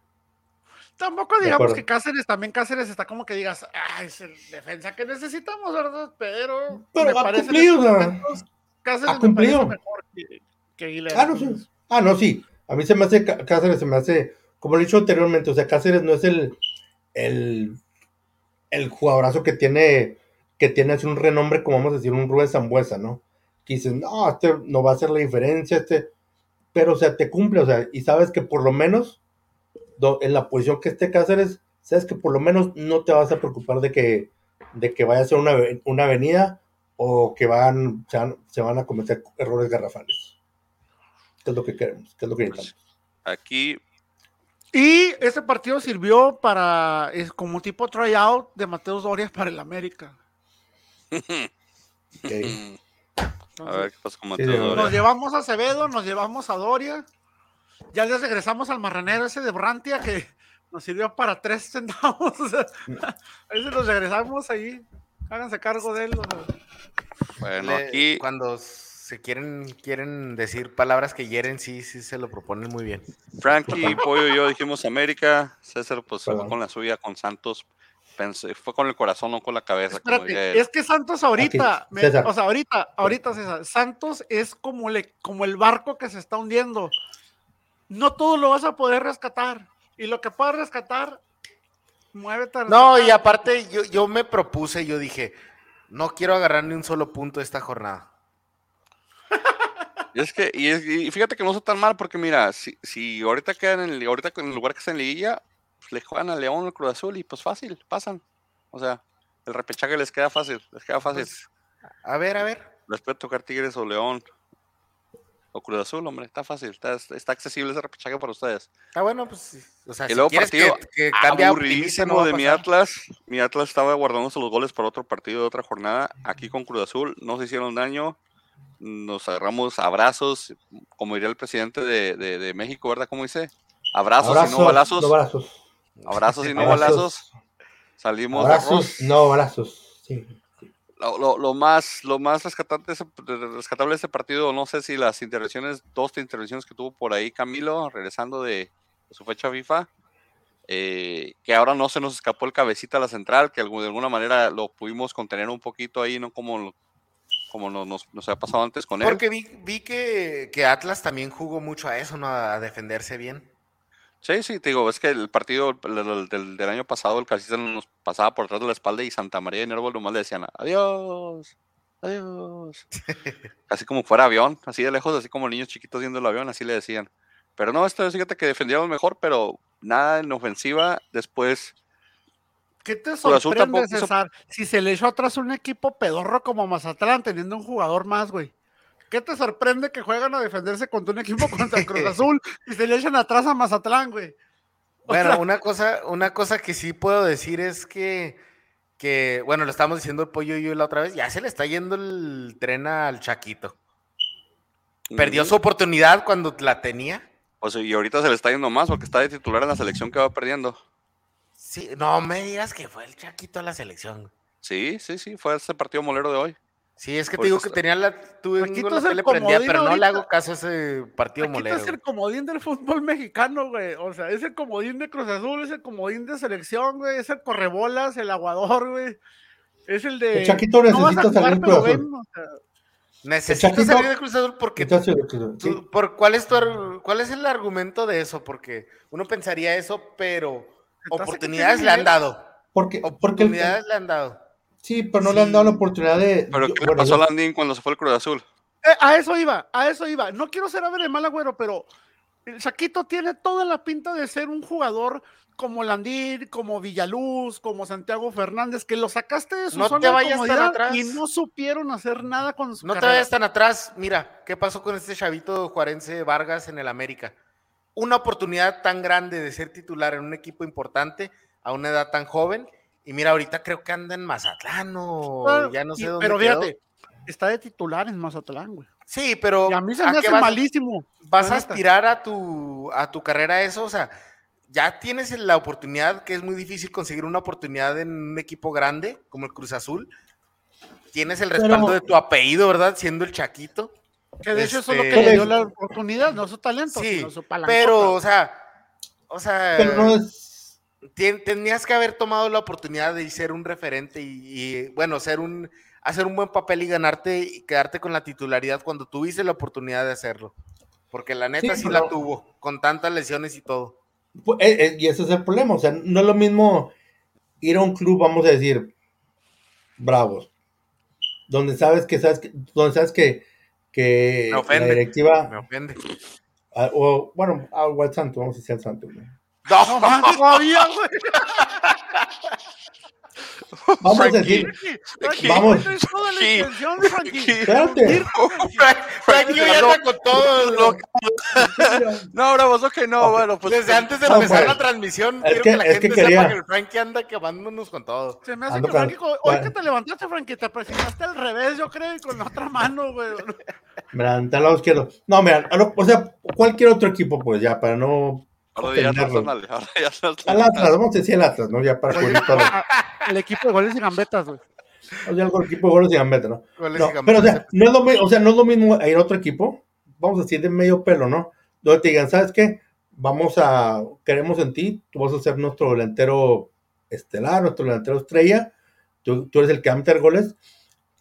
Tampoco digamos que Cáceres, también Cáceres está como que digas, ah, es el defensa que necesitamos, ¿verdad? Pero, Pero ha cumplido, Cáceres ha cumplido. mejor que, que Ah, no, sí. Ah, no, sí. A mí se me hace, Cáceres se me hace, como he dicho anteriormente, o sea, Cáceres no es el, el, el jugadorazo que tiene, que tiene así un renombre, como vamos a decir, un Rubén Zambuesa, ¿no? Que dicen, no, este no va a hacer la diferencia, este, pero, o sea, te cumple, o sea, y sabes que por lo menos en la posición que esté Cáceres, sabes que por lo menos no te vas a preocupar de que, de que vaya a ser una, una avenida o que van, se, van, a cometer errores garrafales. ¿Qué es lo que queremos? ¿Qué es lo que necesitamos? Aquí. Y ese partido sirvió para, es como tipo tryout de Mateus Doria para el América. a ver qué pasa con Doria. Nos llevamos a Acevedo, nos llevamos a Doria. Ya les regresamos al marranero ese de Brantia que nos sirvió para tres centavos. ahí se los regresamos ahí. Háganse cargo de él. Bueno, aquí. Cuando se quieren, quieren decir palabras que hieren, sí, sí se lo proponen muy bien. Frankie, Pollo y yo dijimos América. César, pues fue con la suya, con Santos. Fue con el corazón, no con la cabeza. es que Santos ahorita, o sea, ahorita, ahorita César, Santos es como, le, como el barco que se está hundiendo no todo lo vas a poder rescatar. Y lo que puedas rescatar, muévete. no, y aparte yo, yo me propuse, yo dije, no quiero agarrar ni un solo punto esta jornada. Y es que, y, fíjate que no está tan mal, porque mira, si, si ahorita quedan en el, ahorita en el lugar que está en liguilla, le juegan al León el Cruz Azul y pues fácil, pasan. O sea, el repechaje les queda fácil, les queda fácil. Pues, a ver, a ver. Les puede tocar Tigres o León. O Cruz Azul, hombre, está fácil, está, está accesible ese repechaje para ustedes. Ah, bueno, pues, o sea, y luego partido que, aburridísimo de mi Atlas. Mi Atlas estaba guardándose los goles para otro partido de otra jornada. Aquí con Cruz Azul no se hicieron daño. Nos agarramos abrazos, como diría el presidente de, de, México, ¿verdad? ¿Cómo dice? Abrazos, y no balazos. Abrazos y no balazos. Salimos abrazos, no balazos. Sí lo, más, lo más rescatable, rescatable de este partido, no sé si las intervenciones, dos intervenciones que tuvo por ahí Camilo, regresando de, su fecha FIFA, eh, que ahora no se nos escapó el cabecita a la central, que de alguna manera lo pudimos contener un poquito ahí, no como, como nos, nos, había pasado antes con él. Porque vi, vi que, que, Atlas también jugó mucho a eso, ¿no? A defenderse bien. Sí, sí, te digo, es que el partido del, año pasado, el casista nos pasaba por detrás de la espalda y Santa María y Nervo nomás le decían, adiós, adiós. así como fuera avión, así de lejos, así como niños chiquitos viendo el avión, así le decían. Pero no, esto fíjate que defendíamos mejor, pero nada en ofensiva. Después ¿Qué te sorprende, César? Si se le echó atrás un equipo pedorro como Mazatlán, teniendo un jugador más, güey. ¿Qué te sorprende que juegan a defenderse contra un equipo contra el Cruz Azul y se le echan atrás a Mazatlán, güey? bueno, una cosa, una cosa que sí puedo decir es que, que, bueno, lo estamos diciendo el pollo y yo la otra vez, ya se le está yendo el tren al Chaquito. Perdió su oportunidad cuando la tenía. O sea, y ahorita se le está yendo más porque está de titular en la selección que va perdiendo. Sí, no me digas que fue el Chaquito a la selección. Sí, sí, sí, fue ese partido molero de hoy. Sí, es que te digo que tenía la. Tuve la tele prendida, pero no le hago caso a ese partido molero. es el comodín del fútbol mexicano, güey. O sea, es el comodín de Cruz Azul, es el comodín de selección, güey. Es el correbolas, el aguador, güey. Es el de. El Chaquito necesita salir Cruz Azul. Necesita salir de Cruz Azul porque. por, ¿cuál, es tu, ¿Cuál es el argumento de eso? Porque uno pensaría eso, pero Oportunidades le han dado. Porque, oportunidades le han dado. Sí, pero no le han dado la oportunidad de. Pero ¿qué le pasó a Landín cuando se fue el Cruz Azul? Eh, a eso iba, a eso iba. No quiero ser a ver el mal agüero, pero el Saquito tiene toda la pinta de ser un jugador como Landín, como Villaluz, como Santiago Fernández, que lo sacaste de su no zona te vayas tan atrás. y no supieron hacer nada con su No te vayas tan atrás. Mira, ¿qué pasó con este chavito juarense Vargas en el América? una oportunidad tan grande de ser titular en un equipo importante a una edad tan joven. Y mira, ahorita creo que anda en Mazatlán o ya no sé dónde. Pero fíjate, está de titular en Mazatlán, güey. Sí, pero. a mí se me hace malísimo. ¿Vas a aspirar a tu, a tu carrera eso? O sea, ya tienes la oportunidad, que es muy difícil conseguir una oportunidad en un equipo grande como el Cruz Azul. Tienes el respaldo de tu apellido, ¿verdad? Siendo el Chaquito. Que de hecho eso es lo que le dio la oportunidad, no su talento, sino su palanca. Pero, o sea, o sea, tenías que haber tomado la oportunidad de ser un referente y, bueno, ser un, hacer un buen papel y ganarte y quedarte con la titularidad cuando tuviste la oportunidad de hacerlo. Porque la neta sí, la tuvo, con tantas lesiones y todo. Pues, eh, eh, y ese es el problema, o sea, no es lo mismo ir a un club, vamos a decir, bravos, donde sabes que sabes que, donde sabes que que la directiva. Me ofende. o, bueno, al Santo, vamos a decir al Santo. No, no todavía, güey. Vamos a decir. Vamos. Espérate. Frankie ya anda con todo. No, bravo, eso que no. Bueno, pues. Desde antes de empezar la transmisión, quiero que, la gente sepa que el Frankie anda quemándonos con todo. Se me hace que Frankie, hoy que te levantaste, Frankie, te presionaste al revés, yo creo, y con la otra mano, güey. Me levanté al lado izquierdo. No, mira, o sea, cualquier otro equipo, pues ya, para no Ahora ya Al Atlas, vamos a decir el Atlas, ¿no? Ya para cubrir todo. El equipo de goles y gambetas, güey. O sea, el equipo de goles y gambetas, ¿no? no pero, o sea, no es lo, o sea, no es lo mismo ir a otro equipo, vamos a decir de medio pelo, ¿no? Donde te digan, ¿sabes qué? Vamos a, queremos en ti, tú vas a ser nuestro delantero estelar, nuestro delantero estrella, tú, tú eres el que va a meter goles,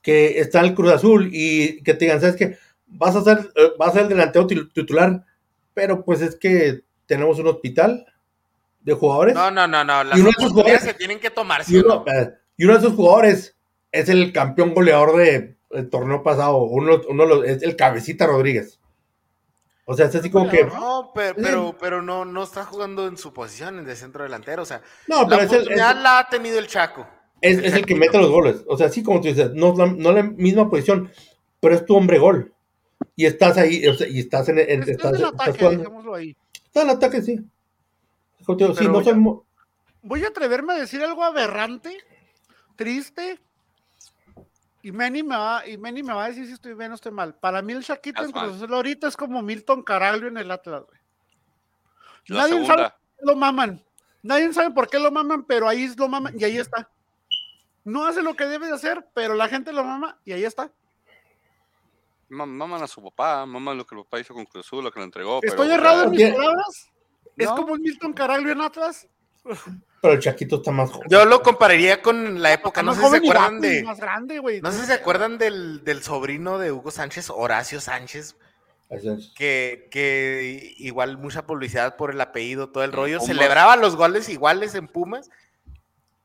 que está en el Cruz Azul y que te digan, ¿sabes qué? Vas a ser, eh, vas a ser el delantero titular, pero pues es que tenemos un hospital de jugadores. No, no, no, no. Las y uno de jugadores se tienen que tomar. Y uno, eh, y uno, de esos jugadores es el campeón goleador del de, torneo pasado. Uno, uno es el cabecita Rodríguez. O sea, es así como que. No, pero, pero, no, no está jugando en su posición de centro delantero. O sea, no, pero la oportunidad la ha tenido el Chaco. Es el, es el que mete los goles. O sea, así como tú dices, no, no la misma posición, pero es tu hombre gol. Y estás ahí, o sea, y estás en, en estás, estás, ataque, jugando. ahí. Está el ataque, sí. voy, a, atreverme a decir algo aberrante, triste. Y Manny me va, y me va a decir si estoy bien o estoy mal. Para mí el Shaquito en Cruz ahorita es como Milton Caraglio en el Atlas, Nadie sabe por qué lo maman. Nadie sabe por qué lo maman, pero ahí lo maman y ahí está. No hace lo que debe de hacer, pero la gente lo mama y ahí está maman a su papá, maman lo que el papá hizo con Cruz Azul, lo que le entregó. ¿Estoy errado en mis palabras? ¿Es como Milton Caraglio en Atlas? Pero el Chaquito está más joven. Yo lo compararía con la época, no sé si se acuerdan de. Más grande, güey. No sé si se acuerdan del, del, sobrino de Hugo Sánchez, Horacio Sánchez. Que, que igual mucha publicidad por el apellido, todo el rollo. Celebraba los goles iguales en Pumas,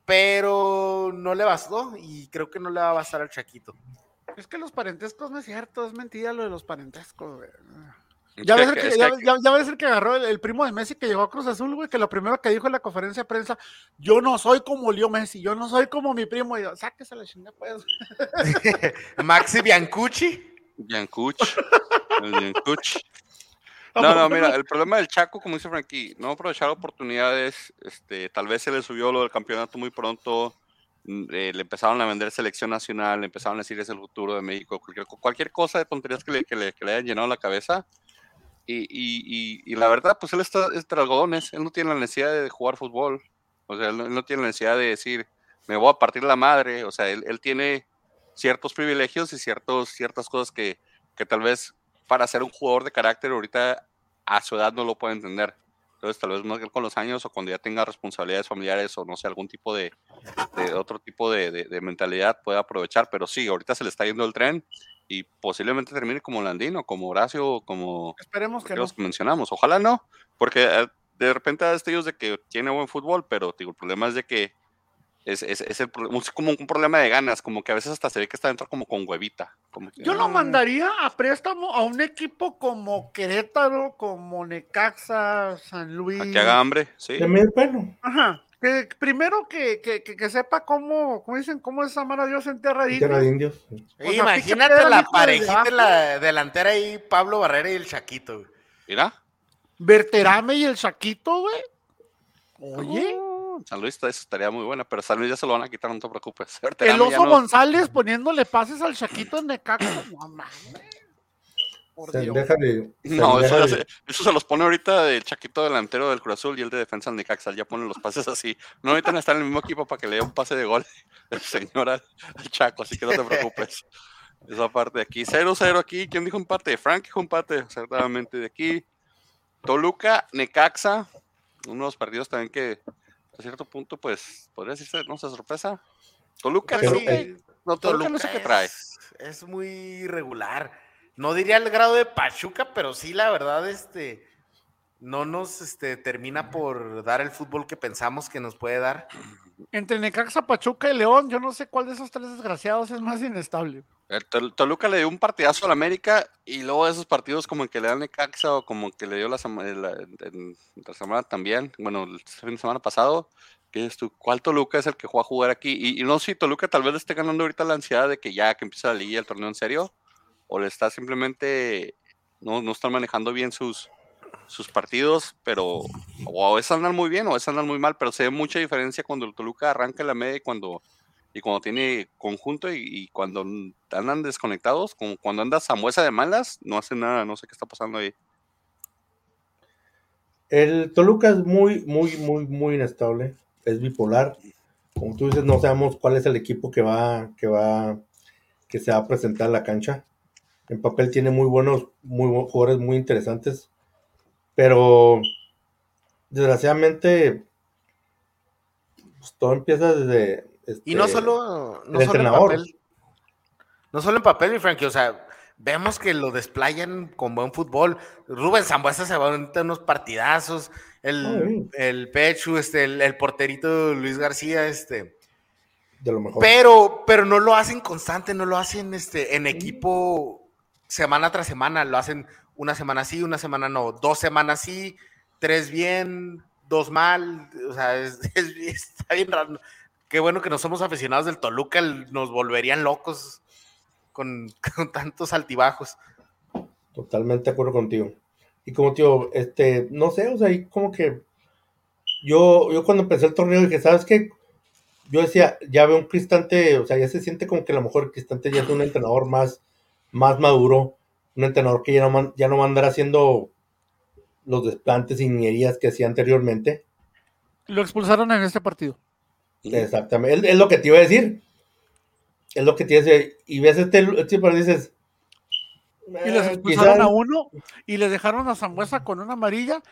pero no le bastó y creo que no le va a bastar al Chaquito. Es que los parentescos no es cierto, es mentira lo de los parentescos, güey. Ya ves, el que, ya, ya, el que agarró el, primo de Messi que llegó a Cruz Azul, güey, que lo primero que dijo en la conferencia de prensa, yo no soy como Leo Messi, yo no soy como mi primo. Y yo, sáquese la chingada, pues. Maxi Biancucci. Biancucci. Biancucci. No, no, mira, el problema del Chaco, como dice Frankie, no aprovechar oportunidades, este, tal vez se le subió lo del campeonato muy pronto, eh, le empezaron a vender selección nacional, le empezaron a decir es el futuro de México, cualquier, cualquier cosa de tonterías que le, que le, que le hayan llenado la cabeza, y, y, y, la verdad, pues él está entre algodones, él no tiene la necesidad de jugar fútbol, o sea, él no, tiene la necesidad de decir, me voy a partir la madre, o sea, él, él tiene ciertos privilegios y ciertos, ciertas cosas que, que tal vez para ser un jugador de carácter ahorita a su edad no lo puede entender. Entonces, tal vez más con los años o cuando ya tenga responsabilidades familiares o no sé, algún tipo de, de otro tipo de, de, mentalidad puede aprovechar. Pero sí, ahorita se le está yendo el tren y posiblemente termine como Landino, como Horacio, como Esperemos que los que mencionamos. Ojalá no, porque eh, de repente destellos de que tiene buen fútbol, pero digo, el problema es de que es, es, es, el, como un problema de ganas, como que a veces hasta se ve que está dentro como con huevita. Como Yo lo mandaría a préstamo a un equipo como Querétaro, como Necaxa, San Luis. A que haga hambre, sí. De Ajá. Que primero que, que, que, sepa cómo, cómo dicen, cómo es amar a Dios en tierra de indios. indios. imagínate la parejita en la delantera ahí, Pablo Barrera y el Chaquito. Mira. Berterame y el Chaquito, güey. Oye. San Luis eso estaría muy buena, pero San Luis ya se lo van a quitar, no te preocupes. el oso González poniéndole pases al Chaquito en Necaxa, no mames. no, eso, Se, los pone ahorita el Chaquito delantero del Cruz Azul y el de defensa del Necaxa, ya ponen los pases así. No necesitan estar en el mismo equipo para que le dé un pase de gol el señor al, Chaco, así que no te preocupes. Esa parte de aquí, 0-0 aquí, ¿quién dijo empate? Frank dijo empate, certamente de aquí. Toluca, Necaxa, unos partidos también que a cierto punto, pues, podría decirse, no sé, sorpresa. Toluca, sí, no, Toluca, no sé qué trae. Es, muy irregular. No diría el grado de Pachuca, pero sí, la verdad, este, no nos este, termina por dar el fútbol que pensamos que nos puede dar. Entre Necaxa, Pachuca y León, yo no sé cuál de esos tres desgraciados es más inestable. El Toluca le dio un partidazo al América y luego esos partidos como que le dan Necaxa o como que le dio la, semana también, bueno, el fin de semana pasado, que es tu, ¿cuál Toluca es el que juega a jugar aquí? Y, no sé si Toluca tal vez le esté ganando ahorita la ansiedad de que ya que empieza la liga y el torneo en serio, o le está simplemente, no, no están manejando bien sus, sus partidos, pero o a veces andan muy bien o a veces andan muy mal, pero se ve mucha diferencia cuando el Toluca arranca la media y cuando y cuando tiene conjunto y, cuando andan desconectados, como cuando anda Samuesa de malas, no hace nada, no sé qué está pasando ahí. El Toluca es muy, muy, muy, muy inestable, es bipolar. Como tú dices, no sabemos cuál es el equipo que va, que va, que se va a presentar en la cancha. En papel tiene muy buenos, muy buenos jugadores muy interesantes, pero desgraciadamente pues, todo empieza desde, y no este, solo, no solo en papel. No solo en papel, mi Frankie, o sea, vemos que lo desplayan con buen fútbol. Rubén Zambuesa se va a unos partidazos. El, el Pechu, este, el, porterito Luis García, este. De lo mejor. Pero, pero no lo hacen constante, no lo hacen este, en equipo semana tras semana. Lo hacen una semana sí, una semana no. Dos semanas sí, tres bien, dos mal. O sea, está bien raro qué bueno que no somos aficionados del Toluca, nos volverían locos con, tantos altibajos. Totalmente de acuerdo contigo. Y como tío, este, no sé, o sea, y como que yo, yo cuando empecé el torneo dije, ¿sabes qué? Yo decía, ya veo un Cristante, o sea, ya se siente como que a lo mejor Cristante ya es un entrenador más, más maduro, un entrenador que ya no, ya no va a andar haciendo los desplantes y niñerías que hacía anteriormente. Lo expulsaron en este partido. Exactamente, es, lo que te iba a decir. Es lo que te iba a decir. Y ves este, este pero dices. Y les eh, expulsaron a uno y le dejaron a Zambuesa con una amarilla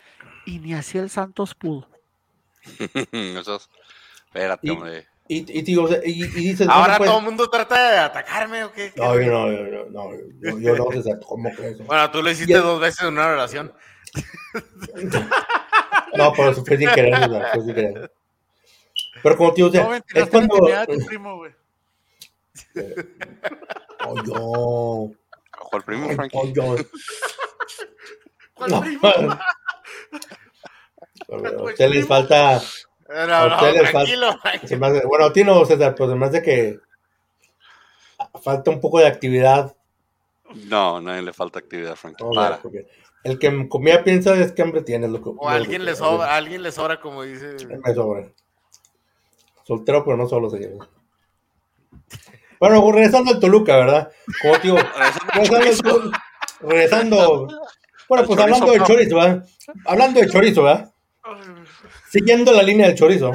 y ni así el Santos pudo. Eso espérate, hombre. Y, y, digo, y, dices, Ahora todo el mundo trata de atacarme o qué. No, yo no, yo no, yo, yo no, ¿cómo crees? Bueno, tú lo hiciste dos veces en una relación. no, pero eso fue sin querer, fue sin querer. Pero como tío, o sea, es cuando. Tu primo, güey. Oh, yo. el primo, Frankie. Oh, yo. a usted les falta. Bueno, a ti no, César, pero además de que falta un poco de actividad. No, a nadie le falta actividad, Frank. el que comía piensa es que hambre tiene. Lo o alguien le sobra, alguien le sobra, como dice. Me sobra. Soltero, pero no solo, señor. Bueno, regresando al Toluca, ¿verdad? Como digo, regresando, regresando, bueno, pues hablando de chorizo, ¿verdad? Hablando de chorizo, ¿verdad? Siguiendo la línea del chorizo.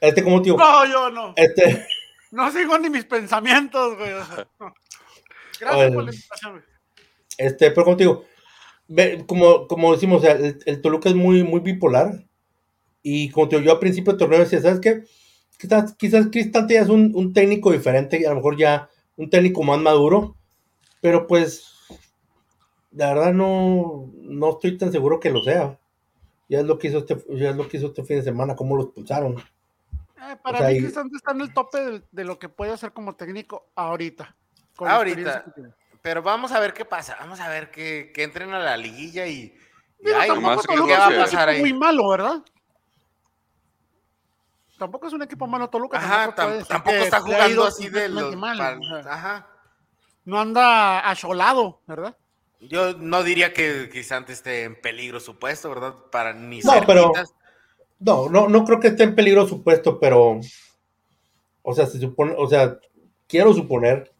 Este, como digo. No, yo no. Este. No sigo ni mis pensamientos, güey. Gracias por la invitación, güey. Este, pero contigo, como, como decimos, el, Toluca es muy, muy bipolar. Y como te digo, yo al principio del torneo decía, ¿sabes qué? Quizás, quizás Cristante ya es un, un, técnico diferente y a lo mejor ya un técnico más maduro. Pero pues, la verdad no, no estoy tan seguro que lo sea. Ya es lo que hizo este, ya es lo que hizo este fin de semana, cómo lo expulsaron. Eh, para mí, Cristante está en el tope de, lo que puede hacer como técnico ahorita. ahorita. Pero vamos a ver qué pasa. Vamos a ver que, que entren a la liguilla y. ¿qué va a pasar ahí? Muy malo, ¿verdad? Tampoco es un equipo malo Toluca. Ajá, tampoco, está jugando así de los. Ajá. No anda acholado, ¿verdad? Yo no diría que quizás esté en peligro su puesto, ¿verdad? Para ni no, pero no, no, no creo que esté en peligro su puesto, pero o sea, se supone, o sea, quiero suponer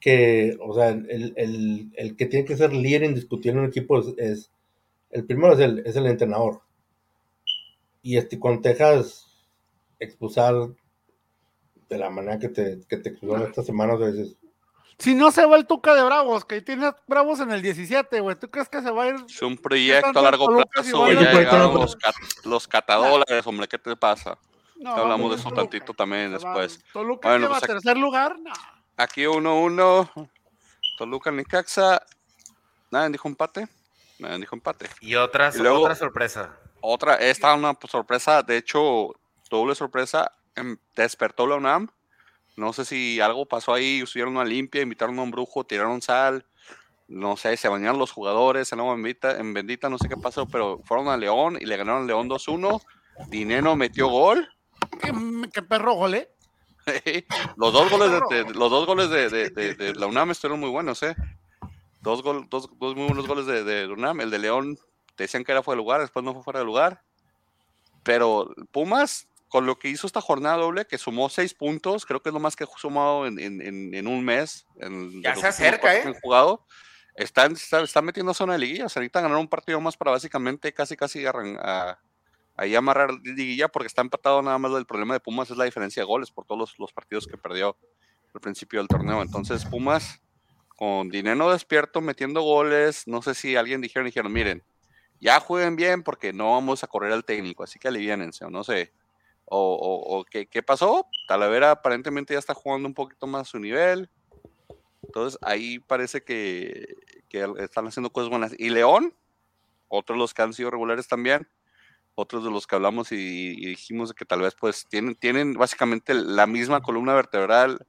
que, o sea, el, que tiene que ser líder indiscutible en un equipo es, el primero es el, es el entrenador. Y este, con Texas expulsar de la manera que te, que te expulsaron estas semanas, a veces si no se va el Tuca de Bravos, que tiene Bravos en el 17, güey, ¿tú crees que se va a ir? Es un proyecto a largo plazo, ya llegaron los, los catadores, hombre, ¿qué te pasa? Hablamos de eso tantito también después. ¿Toluca bueno, pues, tercer lugar? No. Aquí 1-1, Toluca, Nicaxa, nadie dijo empate, nadie dijo empate. Y, otra sorpresa. Otra, esta una sorpresa, de hecho, doble sorpresa, em, despertó la UNAM no sé si algo pasó ahí, hicieron una limpia, invitaron a un brujo, tiraron sal, no sé, se bañaron los jugadores en agua bendita, en bendita, no sé qué pasó, pero fueron a León y le ganaron a León 2-1. Dineno metió gol. ¿Qué, perro gol, eh? los dos goles de, los dos goles de, la UNAM estuvieron muy buenos, ¿eh? Dos, gol, dos, dos muy buenos goles de, UNAM. El de León decían que era fuera de lugar, después no fue fuera de lugar. Pero Pumas con lo que hizo esta jornada doble, que sumó seis puntos, creo que es lo más que ha sumado en, en, en un mes. En, ya se acerca, ¿eh? Jugado. Están, está, metiendo zona de liguilla. Se necesitan ganar un partido más para básicamente casi, casi a, ahí amarrar liguilla, porque está empatado nada más. El problema de Pumas es la diferencia de goles por todos los, los partidos que perdió al principio del torneo. Entonces, Pumas, con dinero despierto, metiendo goles, no sé si alguien dijeron, dijeron, miren, ya jueguen bien porque no vamos a correr al técnico, así que aliviánense, o no sé o, o, ¿qué, pasó. Talavera aparentemente ya está jugando un poquito más a su nivel. Entonces ahí parece que, están haciendo cosas buenas. Y León, otros los que han sido regulares también, otros de los que hablamos y, dijimos que tal vez pues tienen, tienen básicamente la misma columna vertebral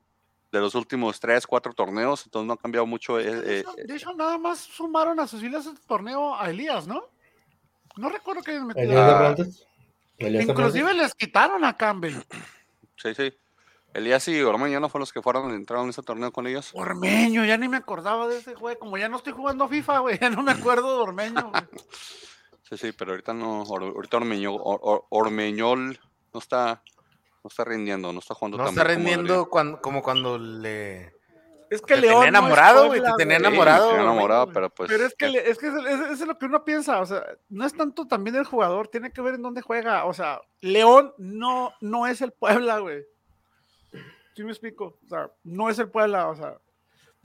de los últimos tres, cuatro torneos, entonces no ha cambiado mucho. Eh, de, eh, hecho, nada más sumaron a sus filas el torneo a Elías, ¿no? No recuerdo que hayan metido. Inclusive les quitaron a Campbell. Sí, sí. Elías y Ormeño no fueron los que fueron entraron en ese torneo con ellos. Ormeño, ya ni me acordaba de ese juego. Como ya no estoy jugando FIFA, güey, ya no me acuerdo de Ormeño, Sí, sí, pero ahorita no, ahorita Ormeño, Ormeñol no está, no está rindiendo, no está jugando no está rindiendo como, como cuando le es que León. Tenía enamorado, güey. te tenía enamorado. tenía enamorado, pero pues. Pero es que, es, que es, lo que uno piensa. O sea, no es tanto también el jugador, tiene que ver en dónde juega. O sea, León no, no es el Puebla, güey. ¿Sí me explico? O sea, no es el Puebla. O sea,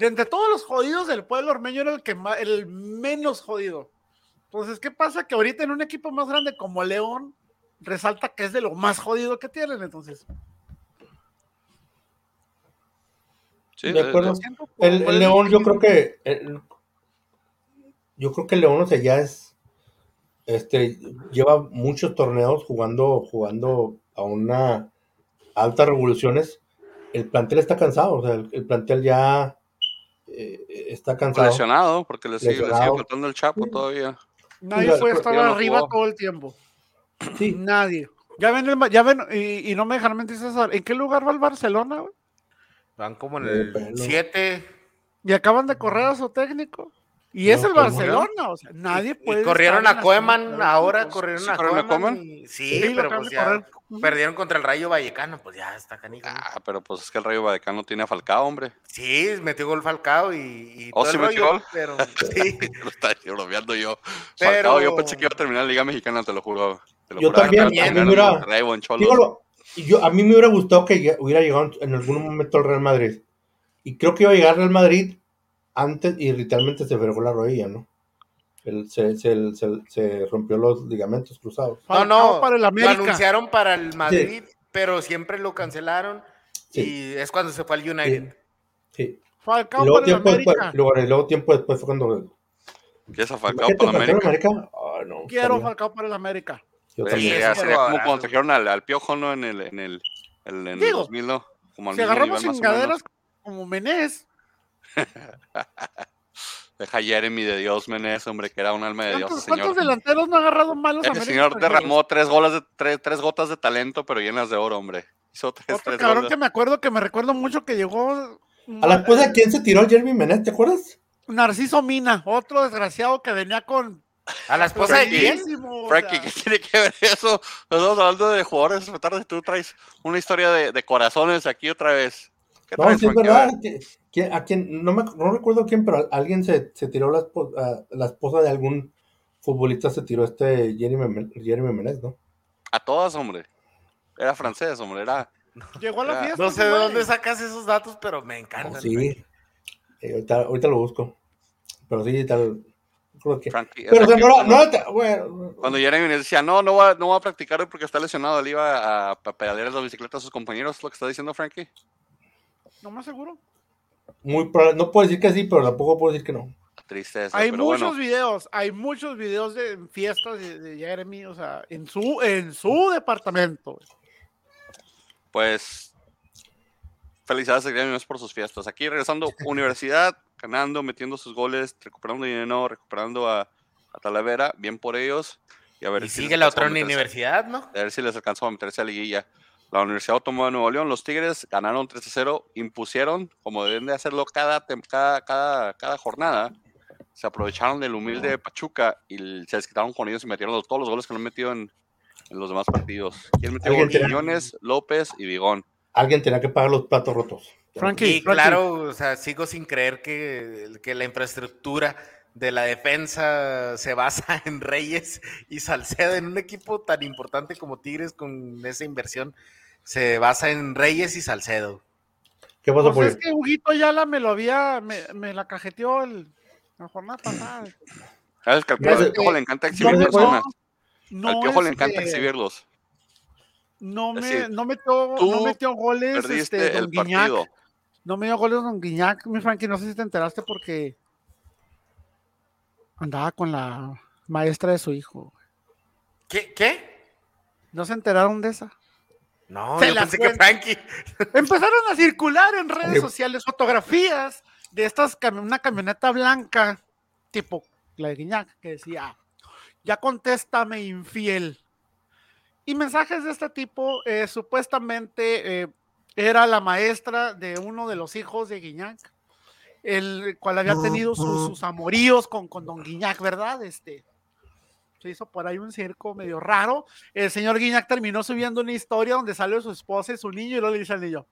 de entre todos los jodidos del pueblo ormeño era el, que el menos jodido. Entonces, ¿qué pasa? Que ahorita en un equipo más grande como León, resalta que es de lo más jodido que tienen. Entonces, de acuerdo. El, León, yo creo que. yo creo que el León, o sea, ya es. Este, lleva muchos torneos jugando, jugando a una altas revoluciones. El plantel está cansado, o sea, el, plantel ya eh, está cansado. Lesionado, porque le sigue, faltando el Chapo todavía. Nadie puede estar arriba todo el tiempo. Sí. Nadie. Ya ven, ya ven, y, no me dejan mentir, César, ¿en qué lugar va el Barcelona? Van como en el 7. Y acaban de correr a su técnico. Y es el Barcelona, o sea, nadie puede. Y corrieron a Koeman, ahora corrieron a Koeman. Sí, pero pues ya perdieron contra el Rayo Vallecano, pues ya está canijo. Ah, pero pues es que el Rayo Vallecano tiene a Falcao, hombre. Sí, metió gol Falcao y. y ¿Oh, sí metió gol? Pero sí. lo estaba bromeando yo. Falcao, yo pensé que iba a terminar la Liga Mexicana, te lo juro. Te lo yo también, a mí, me hubiera, yo, a mí me hubiera gustado que hubiera llegado en algún momento al Real Madrid. Y creo que iba a llegar al Real Madrid antes y literalmente se fregó la rodilla, ¿no? se, se, se, rompió los ligamentos cruzados. No, no, para el América. lo anunciaron para el Madrid, pero siempre lo cancelaron y es cuando se fue al United. Sí. Falcao para el América. Después, luego, luego, tiempo después fue cuando... ¿Qué es Falcao para el América? Oh, no, Quiero Falcao para el América. Sí, sería, como cuando trajeron al, al Piojo, ¿no? En el, en el, en el Digo, 2000, ¿no? Como si agarramos chingaderas como Menés, Deja Jeremy de Dios Menez, hombre, que era un alma de Dios. Señor. ¿Cuántos delanteros no ha agarrado malos El señor derramó tres, golas de, tres, tres, gotas de talento, pero llenas de oro, hombre. Hizo tres, Otro tres cabrón que me acuerdo, que me recuerdo mucho que llegó... ¿A la esposa de quién se tiró Jeremy Menez, te acuerdas? Narciso Mina, otro desgraciado que venía con... A la esposa de quién? Frankie, ¿qué tiene que ver eso? Estamos hablando de jugadores tarde tú traes una historia de, de corazones aquí otra vez. No, sí es verdad. a quien, no, me, no recuerdo quién, pero alguien se, se tiró la, la, esposa de algún futbolista, se tiró este Jeremy, Jeremy Menez, ¿no? A todas, hombre. Era francés, hombre. Era. Llegó a la fiesta. No sé de dónde sacas esos datos, pero me encanta. sí. Eh, ahorita, ahorita, lo busco. Pero sí, tal. Que... Frankie, pero no, no, bueno. Cuando Jeremy decía, no, no va, no va a practicar porque está lesionado, él iba a, a pedalear las bicicletas a sus compañeros, ¿es lo que está diciendo Frankie? No más seguro. Muy no puedo decir que sí, pero tampoco puedo decir que no. Tristeza. Hay muchos videos, hay muchos videos de fiestas de, Jeremy, o sea, en su, en su departamento. Pues felicidades a Jeremy por sus fiestas. Aquí regresando, universidad, ganando, metiendo sus goles, recuperando dinero, recuperando a, Talavera, bien por ellos. Y, a ver si sigue la otra universidad, ¿no? A ver si les alcanzó a meterse a liguilla la Universidad Autónoma de Nuevo León, los Tigres ganaron 3-0, impusieron, como deben de hacerlo cada, cada, cada, jornada, se aprovecharon del humilde Pachuca y se desquitaron con ellos y metieron todos los goles que no han metido en, los demás partidos. ¿Quién metió? Quiñones, López y Vigón. Alguien tenía que pagar los platos rotos. Frankie, claro, o sea, sigo sin creer que, que la infraestructura de la defensa se basa en Reyes y Salcedo en un equipo tan importante como Tigres con esa inversión se basa en Reyes y Salcedo. ¿Qué pasa, pues es que Huguito Yala me lo había, me, la cajeteó el, la jornada pasada. ¿Sabes que al Piojo, le encanta exhibir personas? al Piojo le encanta exhibirlos. No me, no metió, no metió goles este, Don Guiñac. No me dio goles Don Guiñac, mi Frankie, no sé si te enteraste porque andaba con la maestra de su hijo. ¿Qué? ¿Qué? ¿No se enteraron de esa? No, yo pensé que Frankie. Empezaron a circular en redes sociales fotografías de estas, una camioneta blanca, tipo la de Guiñac, que decía, ya contéstame infiel. Y mensajes de este tipo, eh, supuestamente eh, era la maestra de uno de los hijos de Guiñac, el cual había tenido sus, amoríos con, con Don Guiñac, ¿verdad? Este, se hizo por ahí un circo medio raro. El señor Guiñac terminó subiendo una historia donde sale su esposa y su niño y luego le dice al niño,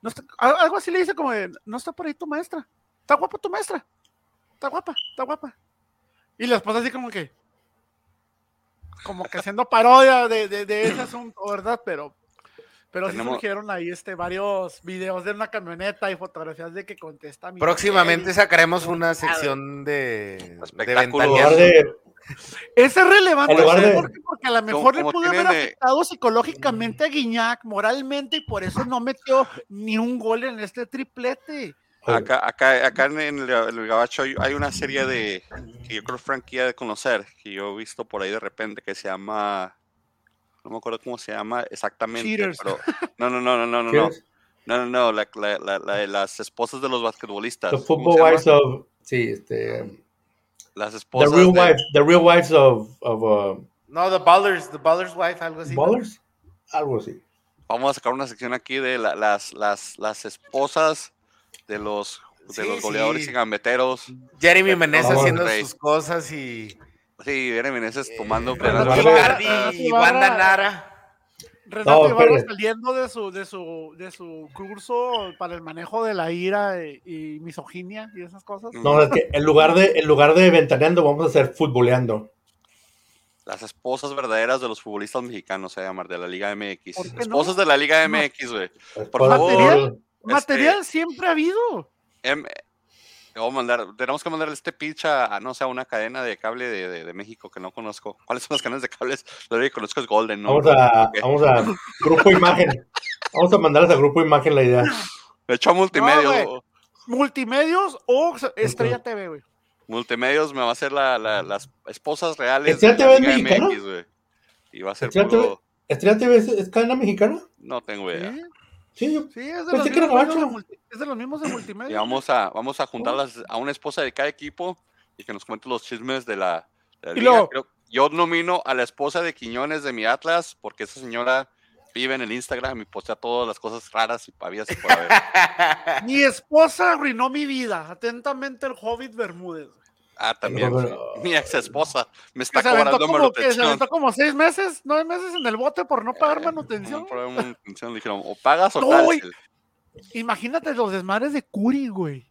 no algo así le dice como no está por ahí tu maestra, está guapa tu maestra, está guapa, está guapa. Y la esposa así como que, como que haciendo parodia de, de, ese asunto, ¿verdad? Pero, pero sí surgieron ahí este, varios videos de una camioneta y fotografías de que contesta. Próximamente sacaremos una sección de, de, es relevante porque, a lo mejor le pudo haber afectado psicológicamente a Guiñac, moralmente, y por eso no metió ni un gol en este triplete. Acá, acá, acá en el, el Gabacho hay, hay, una serie de que yo creo franquía de conocer, que yo he visto por ahí de repente, que se llama. No me acuerdo cómo se llama exactamente. Cheaters. Pero, no, no, no, no, no, no. No, no, no, la, la, la, las esposas de los basquetbolistas. The football wives of. Sí, este. Las esposas. The real, de, wife, the real wives of. of uh, no, The Ballers, The Ballers Wife, algo así. ¿Ballers? Algo así. Vamos a sacar una sección aquí de las, las, las esposas de los, de Sí, los goleadores sí. y gambeteros. Jeremy Menez Vamos, haciendo Rey. sus cosas y. Sí, Jeremy tomando eh. Icardi Ah, y Wanda Nara. Renato No, Ibarra saliendo de su, de su, de su curso para el manejo de la ira y, y misoginia y esas cosas. No, es que en lugar de, en lugar de ventaneando, vamos a hacer futboleando. Las esposas verdaderas de los futbolistas mexicanos, se llaman, de la Liga MX. Esposas de la Liga. MX, güey. Por favor. Material, Este- siempre ha habido. Em, a mandar, tenemos que mandarle este pitch a, a, no sé, a una cadena de cable de, de- de México que no conozco. ¿Cuáles son las cadenas de cables? Lo único que conozco es Golden, ¿no? Vamos a, vamos a Grupo Imagen. Vamos a mandarles a Grupo Imagen la idea. De hecho, a multimedios. Multimedios o Estrella TV, güey. multimedios me va a hacer la, la- las esposas reales ¿Estrella de es mexicana? MX, güey. Y va a ser ¿Estrella puro... ¿Estrella TV es, es cadena mexicana? No tengo idea. Sí, Sí, yo. sí, es de Pensé los que mismos de gabacho. multi- es de los mismos de multimedia. Y vamos a, vamos a juntarlas a una esposa de cada equipo y que nos cuente los chismes de la, de la Y liga. luego- Creo- yo nomino a la esposa de Quiñones de mi Atlas porque esa señora vive en el Instagram y postea todas las cosas raras y pavías y por haber. Mi esposa arruinó mi vida. Atentamente el Hobbit Bermúdez. Ah, también. Pero- Mi ex esposa me está cobrando como, que se manutención. aventó como seis meses, nueve meses en el bote por no pagar Eh, manutención. no, por manutención, le dijeron, o pagas o No, cárcel. Imagínate los desmadres de Curi, güey.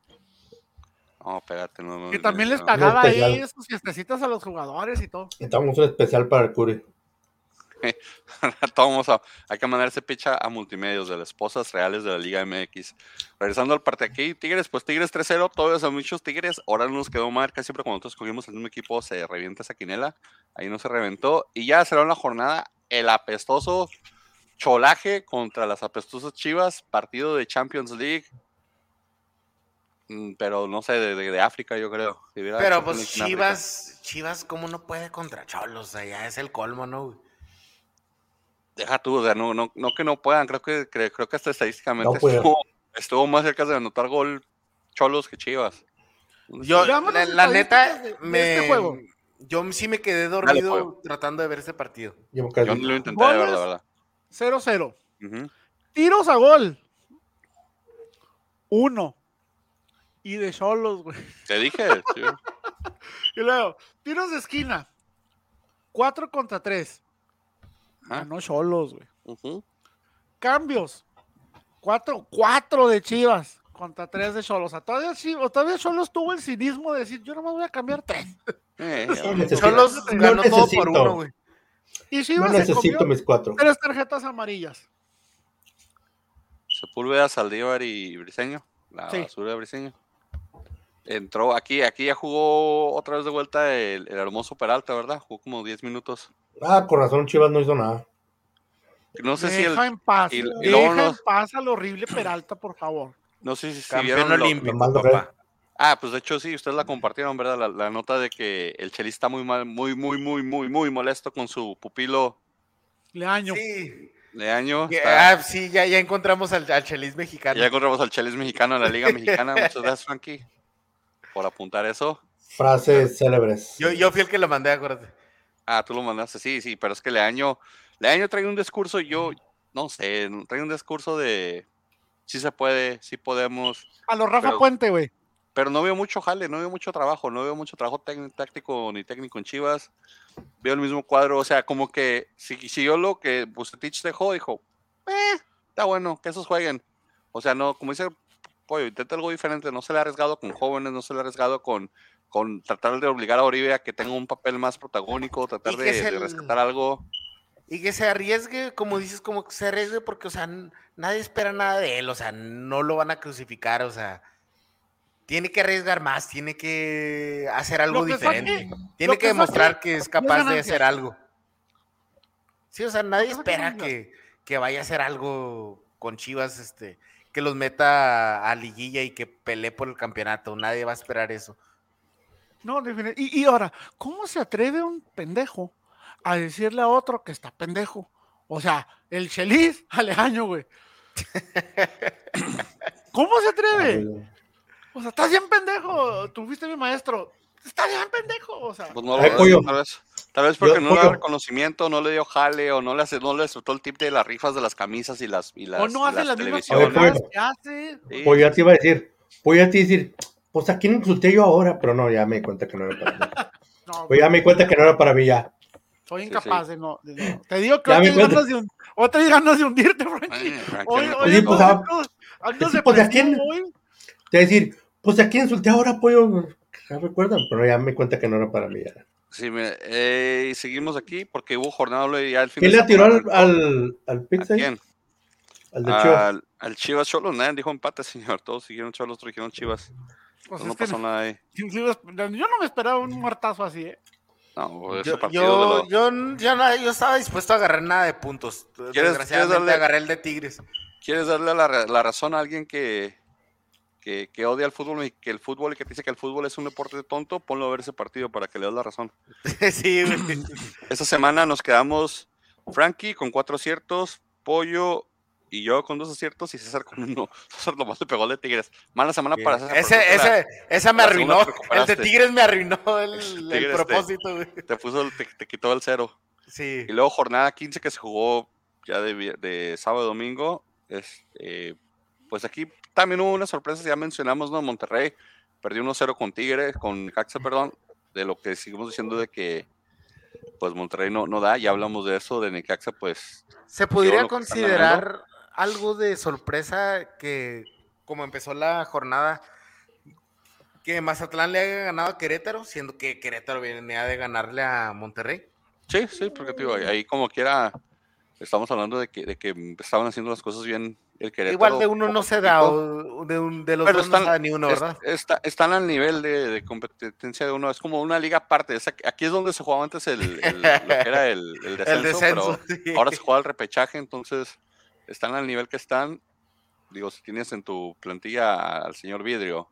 No, espérate, no, no, Que no, también les pagaba ahí sus fiestecitas a los jugadores y todo. Necesitamos un especial para el Curi. Vamos a, hay que mandar ese pitch a, multimedios de las esposas reales de la Liga MX. Regresando al parte aquí, Tigres, pues Tigres 3-0, todos son muchos Tigres. Ahora no nos quedó marca, siempre cuando nosotros cogimos el mismo equipo se revienta esa quinela. Ahí no se reventó. Y ya será la jornada el apestoso cholaje contra las apestosas Chivas, partido de Champions League. Mm, Pero no sé, de, de- de África, yo creo. Si Pero pues. Chivas, Chivas, ¿cómo no puede contra Cholos? O sea, ya es el colmo, ¿no? Deja tú, o sea, no, no, no que no puedan, creo que, creo, creo que hasta estadísticamente No estuvo, estuvo más cerca de anotar gol Cholos que Chivas. Yo, la, neta, de- de me, este juego. yo sí me quedé dormido tratando de ver ese partido. Yo Yo lo intenté de ver, la verdad. 0-0. Ujú. Tiros a gol. Uno. Y de solos, güey. Te dije, sí. Y luego, tiros de esquina. 4 contra 3. Ah. Ganó solos, güey. Ujú. Cambios. 4 4 de Chivas contra 3 de Cholos. O sea, todavía, Chivas- todavía Cholos tuvo el cinismo de decir, yo nomás voy a cambiar 3. Eh, No necesito, Cholos no ganó todo por uno, güey. Y no Chivas se necesito mis cuatro. tres tarjetas amarillas. Sepúlveda, Saldívar y Briseño. La Sí. basura de Briseño. Entró aquí, aquí ya jugó otra vez de vuelta el, el hermoso Peralta, ¿verdad? Jugó como 10 minutos. Ah, con razón, Chivas no hizo nada. No sé si el, Deja en paz. y- y deja en paz al horrible Peralta, por favor. no sé si, si Campeón vieron olímpico, papá. Ah, pues de hecho sí, ustedes la compartieron, ¿verdad? La, la nota de que el Chelis está muy mal, muy, muy, muy, muy, muy molesto con su pupilo Leaño. Sí, de año. Ya- Está- ah, sí, ya, ya encontramos al, al Chelis mexicano. ya encontramos al Chelis mexicano en la Liga Mexicana. Muchas gracias, Frankie, por apuntar eso. Frases célebres. Yo, yo fui el que lo mandé, acuérdate. Ah, tú lo mandaste, sí, sí, pero es que Leaño, Leaño trae un discurso, yo no sé, trae un discurso de sí se puede, sí podemos, A los Rafa Pero- Puente, güey. pero no veo mucho jale, no veo mucho trabajo, no veo mucho trabajo táctico ni técnico en Chivas. Veo el mismo cuadro, o sea, como que si siguió lo que Bucetich dejó, dijo, eh, está bueno, que esos jueguen. O sea, no, como dice Pollo, intenta algo diferente, no se le ha arriesgado con jóvenes, no se le ha arriesgado con, con tratar de obligar a Oribe a que tenga un papel más protagónico, tratar de, es de el- rescatar algo. Y que se arriesgue, como dices, como que se arriesgue porque, o sea, nadie espera nada de él, o sea, no lo van a crucificar, o sea, tiene que arriesgar más, tiene que hacer algo saque- diferente, tiene que que demostrar saque que es capaz de hacer algo. Sí, o sea, nadie espera que, que vaya a hacer algo con Chivas, este, que los meta a liguilla y que pelee por el campeonato, nadie va a esperar eso. No, y, y ahora, ¿cómo se atreve un pendejo a decirle a otro que está pendejo? O sea, el Chelis a Leaño, güey. ¿Cómo se atreve? O sea, estás bien pendejo. Tú fuiste mi maestro. está bien pendejo. O sea, pues no lo, tal, vez, tal vez porque no le dio reconocimiento, no le dio jale o no le hace, no le soltó el tip de las rifas de las camisas y las y las O no hace las, mismas cosas que hace. Pues ya te iba a decir, voy a decir, pues a quién insulté yo ahora, pero no, ya me di cuenta que no era para mí. no, pues ya me di cuenta que no era para mí ya. Soy incapaz De, no, Te digo que otra ganas, de ganas de hundirte, Frankie. Hoy, hoy, sí, pues, a, sí, pues, a quién, Te voy a decir, pues a quién insulté ahora, pollo. Ya recuerdan, pero ya me di cuenta que no era para mí ya. Sí, me, eh, seguimos aquí porque hubo jornada ya el fin ¿Quién le tiró al, al, al pizza? ¿A quién? Al de Chivas. Al, Chivas Cholos, nadie dijo empate, señor. Todos siguieron Cholos, otros dijeron Chivas. Pues no pasó nada ahí. Yo no me esperaba un muertazo así, ¿eh? No, yo, yo, yo, yo, estaba dispuesto a agarrar nada de puntos. Desgraciadamente darle, agarré el de Tigres. ¿Quieres darle la, la razón a alguien que, que, que, odia el fútbol y que el fútbol y que te dice que el fútbol es un deporte tonto? Ponlo a ver ese partido para que le des la razón. sí, Esta semana nos quedamos Frankie con cuatro aciertos, Pollo y yo con dos aciertos y César con uno. César nomás le pegó el de Tigres. Mala semana para César. Ese, ese, esa me arruinó. El de Tigres me arruinó el, el propósito. Te, te, puso, te, te, quitó el cero. Sí. Y luego jornada 15 que se jugó ya de, de sábado a domingo. Eh, pues aquí también hubo una sorpresa, ya mencionamos, ¿no? Monterrey perdió 1-0 con Tigres, con Caxa, perdón, de lo que seguimos diciendo de que pues Monterrey no, no da, ya hablamos de eso, de Necaxa, pues... ¿Se podría considerar algo de sorpresa que, como empezó la jornada, que Mazatlán le haya ganado a Querétaro, siendo que Querétaro venía de ganarle a Monterrey. Sí, sí, porque digo, ahí como quiera, estamos hablando de que, de que estaban haciendo las cosas bien el Querétaro. Igual de uno no se da, o de, un, de los dos están, no se da ni uno, ¿verdad? están al nivel de, competencia de uno, es como una liga aparte. aquí es donde se jugaba antes el, el lo que era el, descenso, el descenso pero ahora se juega el repechaje, entonces están al nivel que están. Digo, si tienes en tu plantilla al señor Vidrio,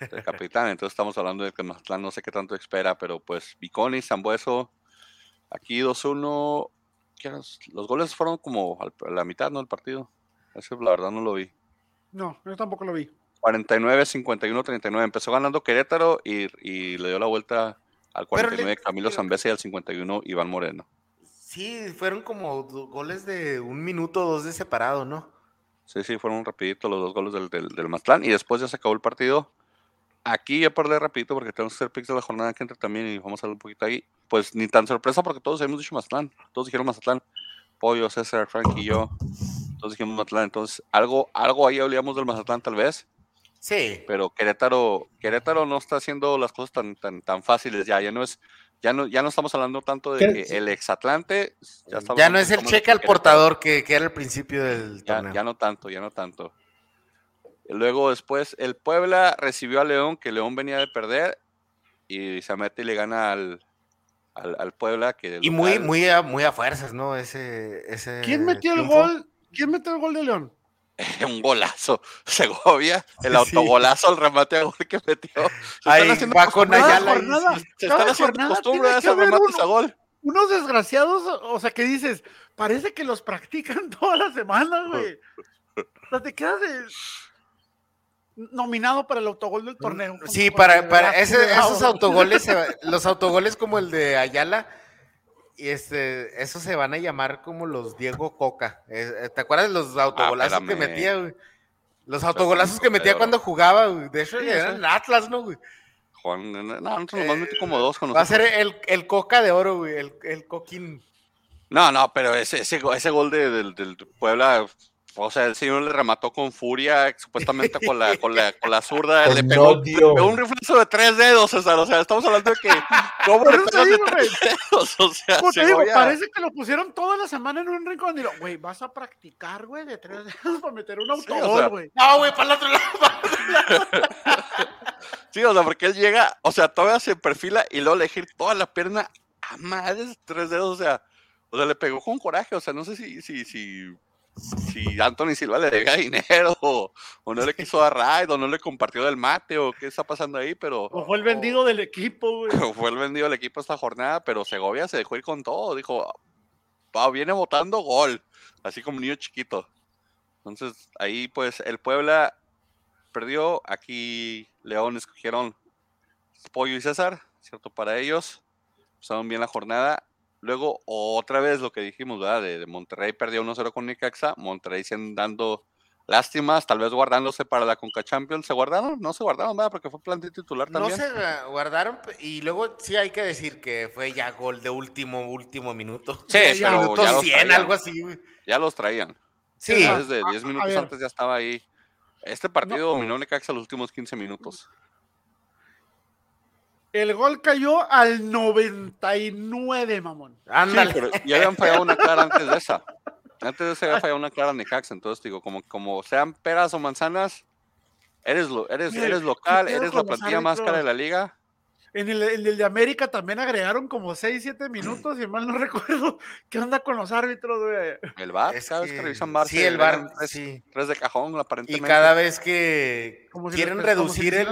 el capitán, entonces estamos hablando de que Mazatlán no sé qué tanto espera, pero pues Viconi, Zambueso, aquí 2-1. Los goles fueron como a la mitad, ¿no? El partido. Eso la verdad no lo vi. No, yo tampoco lo vi. 49, 51, 39. Empezó ganando Querétaro y, y le dio la vuelta al 49 Camilo Zambesa y al 51 Iván Moreno. Sí, fueron como goles de un minuto o dos de separado, ¿no? Sí, sí, fueron rapidito los dos goles del, del, del Matlán y después ya se acabó el partido. Aquí ya perdí rapidito porque tenemos que hacer picks de la jornada que entra también y vamos a hablar un poquito ahí. Pues ni tan sorpresa porque todos hemos dicho Mazatlán. Todos dijeron Mazatlán. Pollo, César, Frank y yo. Todos dijimos Mazatlán. Entonces, algo, algo ahí olvidamos del Mazatlán tal vez. Sí. Pero Querétaro, Querétaro no está haciendo las cosas tan, tan, tan fáciles ya. Ya no es ya no, ya no estamos hablando tanto de que el exatlante. Ya, ya no es el cheque al portador que, que, era el principio del ya, torneo. Ya no tanto, ya no tanto. Luego después el Puebla recibió a León, que León venía de perder, y se mete y le gana al, al, Puebla. Que y muy, muy, a, muy a fuerzas, ¿no? Ese, ese ¿Quién metió el gol? ¿Quién metió el gol de León? un golazo. Segovia, el autogolazo, el remate a gol que metió. Se Ahí va con Ayala. Se están haciendo costumbre de remates a gol. Unos desgraciados, o sea, que dices, parece que los practican toda la semana, güey. O sea, te quedas nominado para el autogol del torneo. Sí, para, para esos autogoles, los autogoles como el de Ayala, y este, esos se van a llamar como los Diego Coca. Eh, ¿Te acuerdas de los ah, autogolazos que metía, güey? Los autogolazos que metía cuando jugaba, güey. De hecho, eran Atlas, ¿no, güey? Juan, no, nosotros nos metí como dos con Va a ser el, el Coca de oro, güey, el, el Coquín. No, no, pero ese, ese, ese gol de, del, del Puebla o sea, el señor le remató con furia, supuestamente con la, con la, con la zurda, le pegó, un reflejo de tres dedos, César. O sea, estamos hablando de que. ¿Cómo le pegas de tres dedos? O sea, te digo, parece que lo pusieron toda la semana en un rincón. Y lo, güey, vas a practicar, güey, de tres dedos para meter un autogol, güey. no, güey, para el otro lado. sí, o sea, porque él llega, o sea, todavía se perfila y luego elegir toda la pierna a madres, tres dedos, o sea. O sea, le pegó con coraje, o sea, no sé si, si, si si Anthony Silva le debía dinero o, no le quiso dar ride o no le compartió del mate o qué está pasando ahí, pero... O fue el vendido del equipo, güey. fue el vendido del equipo esta jornada, pero Segovia se dejó ir con todo, dijo, va, viene votando gol, así como un niño chiquito. Entonces ahí pues el Puebla perdió, aquí León escogieron Pollo y César, cierto para ellos. Pasaron bien la jornada. Luego, otra vez lo que dijimos, ¿verdad? De, Monterrey perdió 1-0 con Nicaxa. Monterrey se dando lástimas, tal vez guardándose para la Conca Champions. ¿Se guardaron? No se guardaron, ¿verdad? Porque fue plantilla titular también. No se guardaron y luego sí hay que decir que fue ya gol de último, último minuto. Sí, ya pero minuto ya 100, algo así. Ya los traían. Sí. Desde 10 minutos antes ya estaba ahí. Este partido dominó Necaxa los últimos 15 minutos. El gol cayó al 99, mamón. Ándale. Sí, pero ya habían fallado una clara antes de esa. Antes de esa había fallado una clara Necaxa. Entonces, digo, como, como sean peras o manzanas, eres, lo, eres, eres local, eres la plantilla más cara de la liga. En el, el, de América también agregaron como 6, 7 minutos, y mal no recuerdo. ¿Qué onda con los árbitros, güey? El bar, ¿sabes? Que, revisan bar. Sí, el bar, sí. Tres de cajón, aparentemente. Y cada vez que quieren reducir el,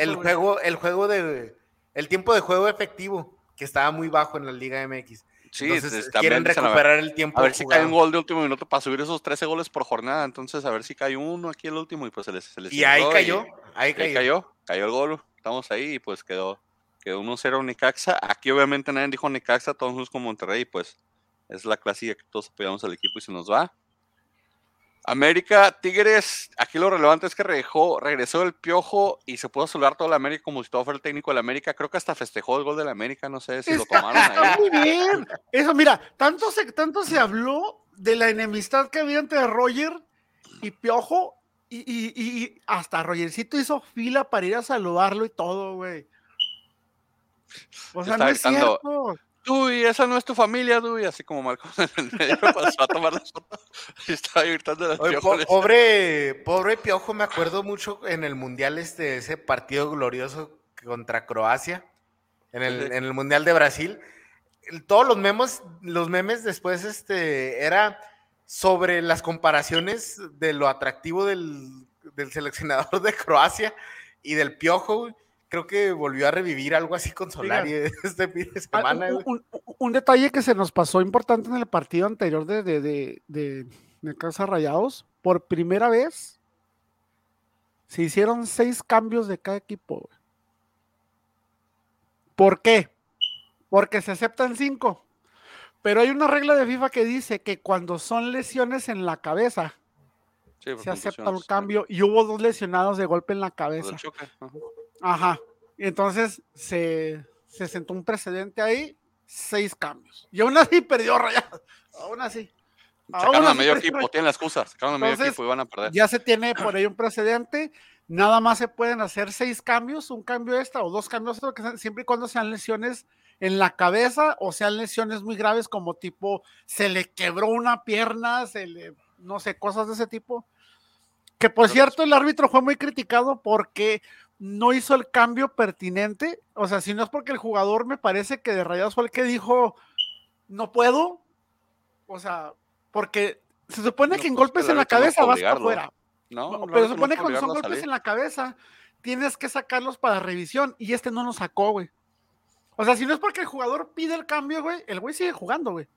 el juego, el juego de el tiempo de juego efectivo, que estaba muy bajo en la Liga MX. Sí, entonces quieren recuperar el tiempo. A ver si cae un gol de último minuto para subir esos 13 goles por jornada. Entonces, a ver si cae uno aquí el último y pues se les. Se les y ahí cayó, ahí cayó. Ahí cayó, cayó el gol. Estamos ahí y pues quedó, quedó 1-0 Nicaxa. Aquí, obviamente, nadie dijo Nicaxa, todos somos con Monterrey. Pues es la clásica que todos apoyamos al equipo y se nos va. América, Tigres, aquí lo relevante es que regresó el piojo y se pudo saludar toda la América como si todo fuera el técnico de la América. Creo que hasta festejó el gol de la América, no sé si lo tomaron ahí. Muy bien. Eso, mira, tanto se, tanto se habló de la enemistad que había entre Roger y Piojo y, y hasta Rogercito hizo fila para ir a saludarlo y todo, güey. O sea, no es cierto. Uy, esa no es tu familia, Duy, así como Marcos en el medio pasó a tomar las fotos y estaba gritando las Oye, pobre, pobre Piojo, me acuerdo mucho en el Mundial este, ese partido glorioso contra Croacia, en el, en el Mundial de Brasil. Todos los memes, los memes después este, era sobre las comparaciones de lo atractivo del, del seleccionador de Croacia y del Piojo, creo que volvió a revivir algo así con Solari este fin de ah, semana. Un, detalle que se nos pasó importante en el partido anterior de, de, de, Casa Rayados, por primera vez se hicieron seis cambios de cada equipo. ¿Por qué? Porque se aceptan cinco. Pero hay una regla de FIFA que dice que cuando son lesiones en la cabeza, se acepta un cambio y hubo dos lesionados de golpe en la cabeza. Ajá. Entonces se, sentó un precedente ahí, seis cambios. Y aún así perdió Rayados. Aún así. Sacaron a medio equipo, tienen la excusa. Sacaron a medio equipo y van a perder. Ya se tiene por ahí un precedente. Nada más se pueden hacer seis cambios, un cambio extra o dos cambios siempre y cuando sean lesiones en la cabeza o sean lesiones muy graves como tipo se le quebró una pierna, se le, no sé, cosas de ese tipo. Que por cierto, el árbitro fue muy criticado porque no hizo el cambio pertinente. O sea, si no es porque el jugador me parece que de Rayados fue el que dijo, no puedo. O sea, porque se supone que en golpes en la cabeza vas para afuera. No, pero se supone que cuando son golpes en la cabeza, tienes que sacarlos para revisión. Y este no lo sacó, güey. O sea, si no es porque el jugador pide el cambio, güey, el güey sigue jugando, güey.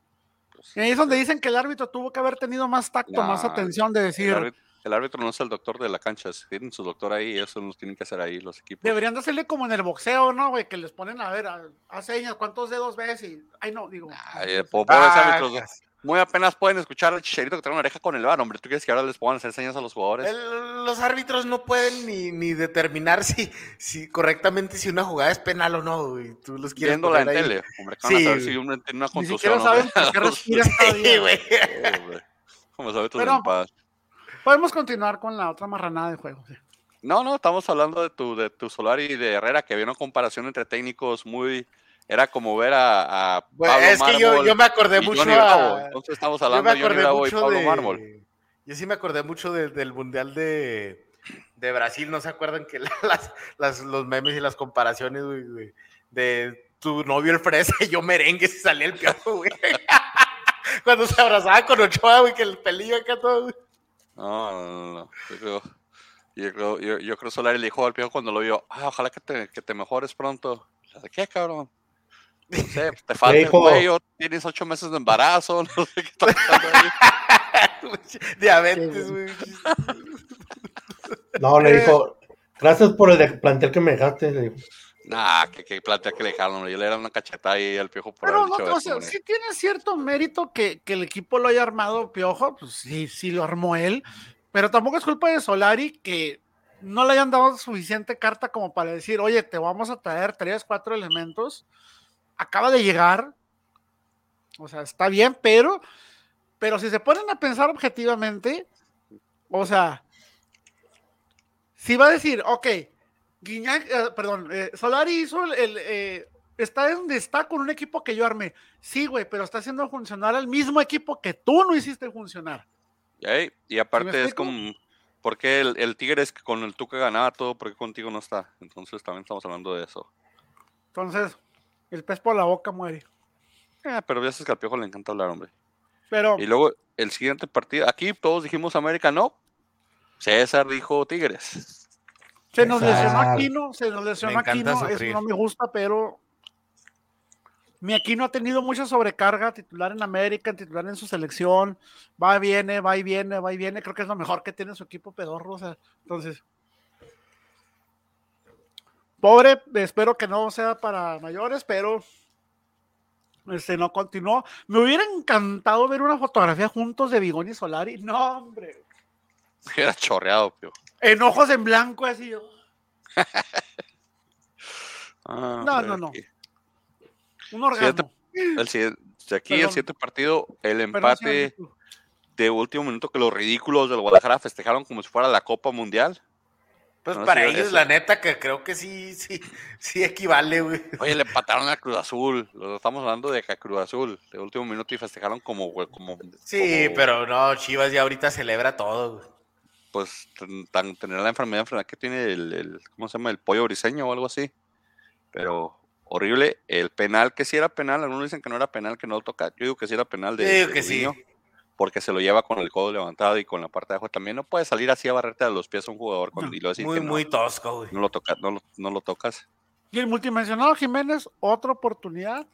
Pues y ahí es donde dicen que el árbitro tuvo que haber tenido más tacto, más atención de decir. El árbitro no es el doctor de la cancha, tienen su doctor ahí, eso nos tienen que hacer ahí los equipos. Deberían de hacerle como en el boxeo, ¿no, güey? Que les ponen a ver, a, señas, ¿cuántos dedos ves? Y, ay, no, digo. Ay, eh, pobres ah, árbitros, muy apenas pueden escuchar al chicharito que trae una oreja con el bar, hombre. ¿Tú quieres que ahora les pongan hacer señas a los jugadores? los árbitros no pueden ni, ni determinar si, si correctamente si una jugada es penal o no, güey. Tú los quieres Viéndola en tele, hombre. Sí, a saber si tiene una contusión. Ni siquiera saben por qué respiran sí, güey. Como sabe tus Pero, Podemos continuar con la otra marranada de juego. No, no, estamos hablando de tu, de tu Solar y de Herrera, que había una comparación entre técnicos muy. Era como ver a. a Pablo es que yo, yo, me acordé mucho. A, Entonces estamos hablando de Johnny y Pablo de, Mármol. Yo sí me acordé mucho del Mundial de, de, Brasil. ¿No se acuerdan que las, las, los memes y las comparaciones, güey, de tu novio el fresa y yo merengue se salía el piojo, güey? Cuando se abrazaba con Ochoa, güey, que el pelillo acá todo, güey. No, no, no. Yo creo, yo creo, yo, yo creo Solari le dijo al viejo cuando lo vio, ah, ojalá que te, que te mejores pronto. ¿De qué, cabrón? No sé, te falta el cuello, tienes ocho meses de embarazo, no sé qué está pasando ahí. Diabetes, güey. No, le dijo, gracias por el plantel que me dejaste. Le dijo. Nah, que, que plata que le dejaron. Yo le era una cacheta ahí al piojo por Pero no, dicho o sea, sí tiene cierto mérito que, que el equipo lo haya armado Piojo, pues sí, sí lo armó él, pero tampoco es culpa de Solari que no le hayan dado suficiente carta como para decir, oye, te vamos a traer tres, cuatro elementos, acaba de llegar, o sea, está bien, pero, pero si se ponen a pensar objetivamente, o sea, si va a decir, ok, Guiñac, eh, perdón, eh, Solari hizo el, el, eh, está donde está con un equipo que yo armé. Sí, güey, pero está haciendo funcionar al mismo equipo que tú no hiciste funcionar. Y aparte es como, ¿por qué el, el Tigre es que con el Tuca ganaba todo, por qué contigo no está? Entonces también estamos hablando de eso. Entonces, el pez por la boca muere. Eh, pero ya sabes que al piojo le encanta hablar, hombre. Pero Y luego el siguiente partido, aquí todos dijimos América, no. César dijo Tigres. Se nos lesionó. Aquino, se nos lesionó Aquino, eso no me gusta, pero mi Aquino ha tenido mucha sobrecarga, titular en América, titular en su selección, va y viene, va y viene, va y viene, creo que es lo mejor que tiene su equipo pedorro, o sea, entonces pobre, espero que no sea para mayores, pero este no continuó. Me hubiera encantado ver una fotografía juntos de Bigón y Solari. No, hombre. Era chorreado, pio. Enojos en blanco, así. Ah, No, no, no. aquí. Un orgasmo. El siguiente- de aquí el siguiente partido, el empate de último minuto que los ridículos del Guadalajara festejaron como si fuera la Copa Mundial. Pues No, para ellos, eso. la neta, que creo que sí, sí, sí equivale, güey. Oye, le empataron a Cruz Azul. Lo estamos hablando de Cruz Azul, de último minuto y festejaron como, güey, como Sí, como, pero no, Chivas ya ahorita celebra todo, güey. Pues tan, tener la enfermedad, enfermedad que tiene el, el- ¿cómo se llama? El pollo briseño o algo así. Pero horrible. El penal, que sí era penal, algunos dicen que no era penal, que no lo toca. Yo digo que sí era penal de, digo de que sí. Gudiño, porque se lo lleva con el codo levantado y con la parte de abajo también. No puede salir así a barrerte a los pies a un jugador cuando, No, y lo Muy, que no, muy tosco, güey. no lo toca, no lo, no lo tocas. Y el multimensionado Jiménez, otra oportunidad,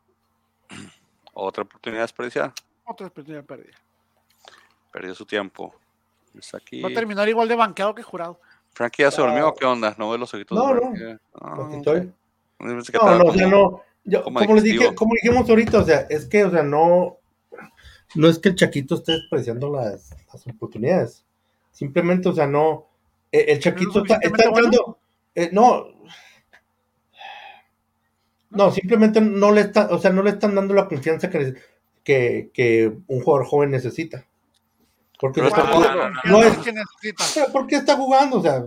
Otra oportunidad desperdiciada. otra oportunidad perdida. Perdió su tiempo. Aquí. Va a terminar igual de banqueado que jurado. Frankie ya se durmió. ¿o ¿qué onda? ¿No ve los ojitos? No, no. Ah, Aquí estoy. que No, estaba no, o sea, como- no. Yo, como como, les dije, como dijimos ahorita, o sea, es que, o sea, no, no es que el Chaquito esté despreciando las, las oportunidades. Simplemente, o sea, no. eh, El Chaquito está, bueno? entrando. eh, no. No, simplemente no le está, o sea, no le están dando la confianza que, que, que un jugador joven necesita. Porque no está jugando. no no es- pero ¿Por qué está jugando? O sea,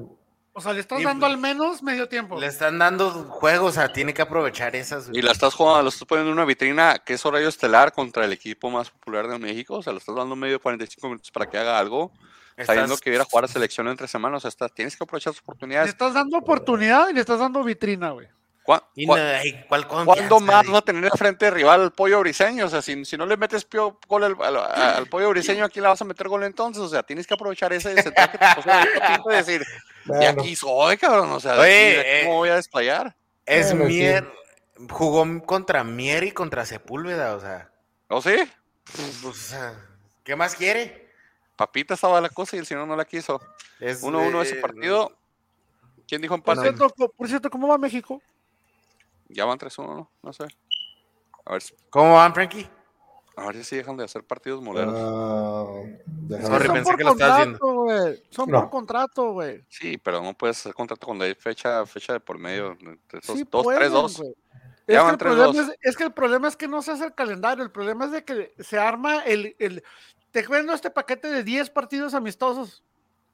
O sea, le estás dando al menos medio tiempo. Le están dando juegos, o sea, tiene que aprovechar esas. güey. Y la estás jugando, la estás poniendo en una vitrina que es horario estelar contra el equipo más popular de México. O sea, le estás dando medio 45 minutos para que haga algo. Sabiendo Estás- que viera a jugar a selección entre semanas. O sea, está- tienes que aprovechar Le oportunidades. estás dando oportunidad y le estás dando vitrina, güey. ¿Cuá- Y cuá- no, ay, ¿cuál confianza, ¿Cuándo más güey? va a tener al frente de rival al pollo briseño? O sea, si, si no le metes pio- gol al, al- al pollo briseño, aquí le vas a meter gol entonces. O sea, tienes que aprovechar ese central que te tiempo de decir, de bueno, aquí soy, cabrón. O sea, de Oye, aquí- de aquí eh, ¿cómo voy a desplayar? Es Bueno, sí. Mier. Jugó contra Mier y contra Sepúlveda, o sea. ¿O sí? pues, o sea, ¿Qué más quiere? Papita estaba la cosa y el señor no la quiso. Es, 1-1 ese eh, partido. ¿Quién dijo Por empate? por cierto, ¿cómo va México? Ya van 3-1, ¿no? No sé. A ver, si- ¿Cómo van, Frankie? a ver si dejan de hacer partidos moleros. déjame Sorry, pensé por que lo estabas. Son No. por contrato, güey. Sí, pero no puedes hacer contrato cuando hay fecha, fecha de por medio. Esos Sí dos, pueden, tres, dos. Es que, van el tres, problema dos. es, es que el problema es que no se hace el calendario, el problema es de que se arma el, el te vendo este paquete de 10 partidos amistosos.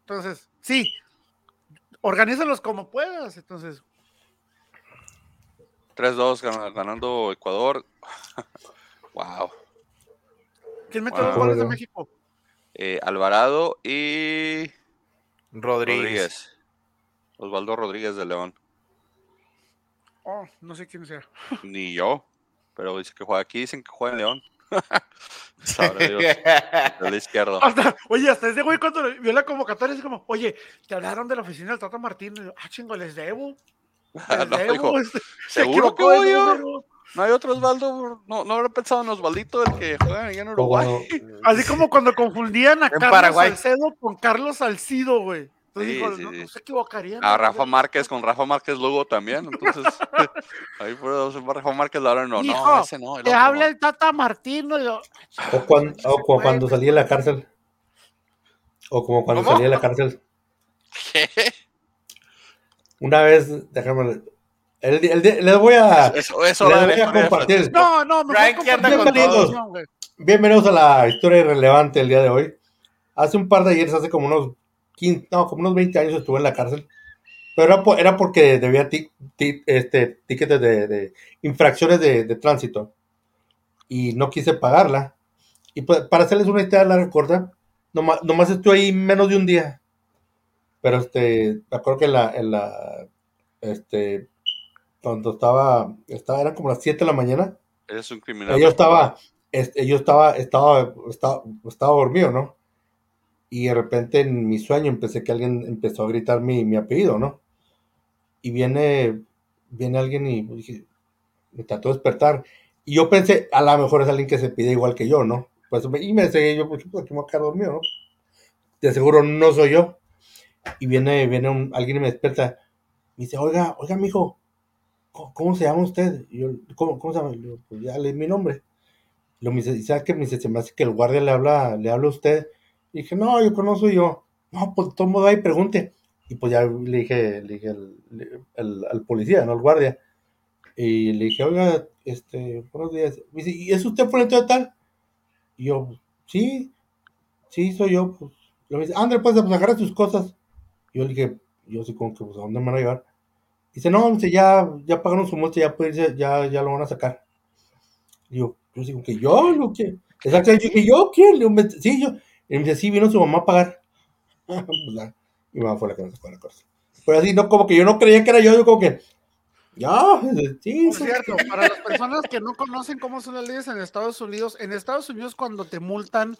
Entonces, sí, organízalos como puedas. Entonces, 3-2 gan- ganando Ecuador. wow. ¿quién metió Wow. los goles de. México? Eh, Alvarado y Rodríguez. Rodríguez. Osvaldo Rodríguez de León. Oh, no sé quién sea. Ni yo. Pero dice que juega aquí, dicen que juega en León. Sabrá Dios, del izquierdo. Hasta- oye, hasta ese güey cuando vio la convocatoria, es como, oye, te hablaron de la oficina del Tata Martín. Ah, chingo, les debo. Les No, dijo, este, se ¿seguro que equivocó de voy yo? número". No hay otro Osvaldo. No, no habrá pensado en Osvaldito, el que juega allá en Uruguay. Así como cuando confundían a En Carlos Paraguay. Salcedo con Carlos Salcido, güey. Entonces Sí, dijo, sí, no, sí. no se equivocarían. A ¿no? Rafa Márquez con Rafa Márquez Lugo también. Entonces, ahí por Rafa Márquez ahora no, no, Hijo, ese no. el Te otro habla no. el Tata Martino. yo, O, cuan- o como cuando salí de la cárcel. O como cuando ¿Cómo? salí de la cárcel. ¿Qué? Una vez, déjame. El, el di- les voy a. Eso, eso les voy a compartir. No, no, Frankie anda con compartimos todo. información, güey. Bienvenidos a la historia irrelevante del día de hoy. Hace un par de ayeres, hace como unos 15, no, como unos 20 años estuve en la cárcel. Pero era, po- era porque debía este, tickets de, de infracciones de, de tránsito. Y no quise pagarla. Y pues, para hacerles una historia larga corta, nomás, nomás estuve ahí menos de un día. Pero este, me acuerdo que en la, en la este, cuando estaba, estaba, eran como las 7 de la mañana. Eres un criminal. Yo estaba, este, yo estaba, estaba, estaba, estaba dormido, ¿no? Y de repente en mi sueño empecé que alguien empezó a gritar mi, mi apellido, ¿no? Y viene, viene alguien y dije, me trató de despertar. Y yo pensé, a lo mejor es alguien que se pide igual que yo, ¿no? Pues, me- y me seguí yo, pues, aquí me voy a quedar dormido, ¿no? De seguro no soy yo. Y viene, viene un, alguien y me despierta. Me dice, oiga, oiga, mijo, ¿cómo, cómo se llama usted? Y yo, ¿cómo, cómo se llama? Pues ya leí mi nombre. Lo me dice, ¿sabes qué? Me dice, se me hace que el guardia le habla, le habla a usted. Y dije, no, yo conozco yo. No, pues todo modo ahí pregunte. Y pues ya le dije, le dije al, policía, no al guardia. Y le dije, oiga, este, buenos días. Me dice, ¿y es usted fulanito de tal? Y yo, sí, sí, soy yo. Pues. Me dice, André, pues, pues agarra tus cosas. Yo le dije, yo sí como que, pues, ¿a dónde me van a llevar? Dice, no, dice, ya, ya pagaron su multa, ya puede irse, ya, ya lo van a sacar. Y yo, digo que yo, lo que. Exacto, yo dije, ¿yo quién? Le digo, "Me- sí, yo. Y me dice, sí, vino su mamá a pagar. Pues mi mamá fue la que me sacó la cárcel. Pero así, no, como que yo no creía que era yo, yo como que, ya, sí, Por cierto, para las personas que no conocen cómo son las leyes en Estados Unidos, en Estados Unidos cuando te multan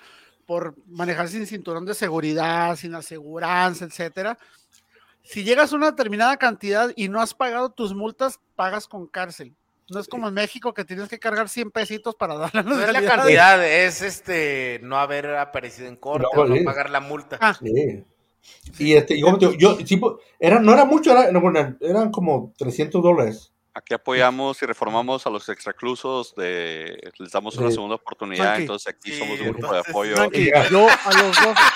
por manejar sin cinturón de seguridad, sin aseguranza, etcétera, si llegas a una determinada cantidad y no has pagado tus multas, pagas con cárcel. No es como en México que tienes que cargar 100 pesitos para darle a No es la cantidad, es este no haber aparecido en corte No, o no sí. pagar la multa. Ah, Sí. Y este, yo, sí, pues, era, no era mucho, era, no, bueno, eran como 300 dólares. Aquí apoyamos y reformamos a los extraclusos, de, les damos una Sí. segunda oportunidad, Frankie. entonces aquí Sí, somos un grupo de apoyo. Frankie, yo a los dos,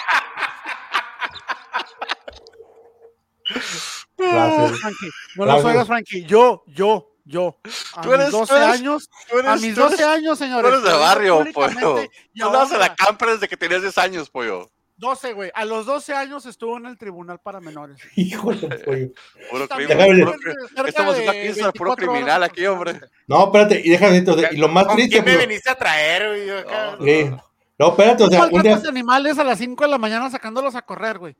Gracias. Frankie, no Gracias. los oigas, Frankie, yo, yo, yo, a Tú eres- mis 12 tú eres- años, Tú eres, a mis tú eres- 12 años, tú señores. eres de barrio, pollo. Tú andabas en la camper desde que tenías 10 años, pollo. 12, güey. A los 12 años estuvo en el tribunal para menores. Hijo de pollo. Puro crimen, Estamos en una de puro 24 horas criminal aquí, hombre. No, espérate, y déjame decirte, y lo más ¿Con triste, quién me pues, viniste a traer, güey? No, sí. No, espérate, o sea, un día, animales a las 5 de la mañana sacándolos a correr, güey.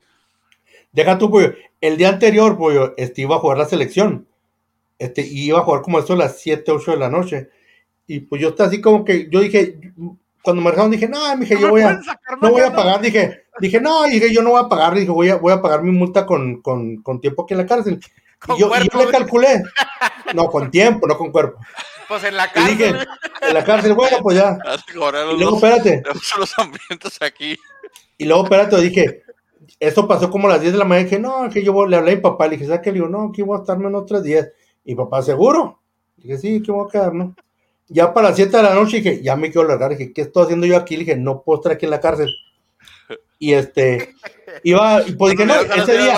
deja tú, pollo. El día anterior, pollo, este, iba a jugar la selección. Este, y iba a jugar como esto a las 7, 8 de la noche. Y pues yo estaba así como que, yo dije, cuando me dejaron, dije, no, mije, yo voy a, no voy a pagar, dije, dije, no, dije, yo no voy a pagar, dije, voy a, voy a pagar mi multa con, con, con tiempo aquí en la cárcel. Con y yo, y yo le calculé, no, con tiempo, no con cuerpo. Pues en la Y cárcel. dije, güey. en la cárcel, bueno, pues ya. Y luego, espérate, los, los ambientes aquí. y luego, espérate, dije, esto pasó como a las 10 de la mañana, dije, no, que yo le hablé a mi papá, le dije, ¿sabes qué? Le digo, no, aquí voy a estarme en otros días. Y papá, ¿seguro? Dije, sí, que voy a quedar, ¿no? Ya para las 7 de la noche dije, ya me quiero largar, dije, ¿qué estoy haciendo yo aquí? Le dije, no puedo estar aquí en la cárcel. Y este, iba, y pues dije, no, ese día,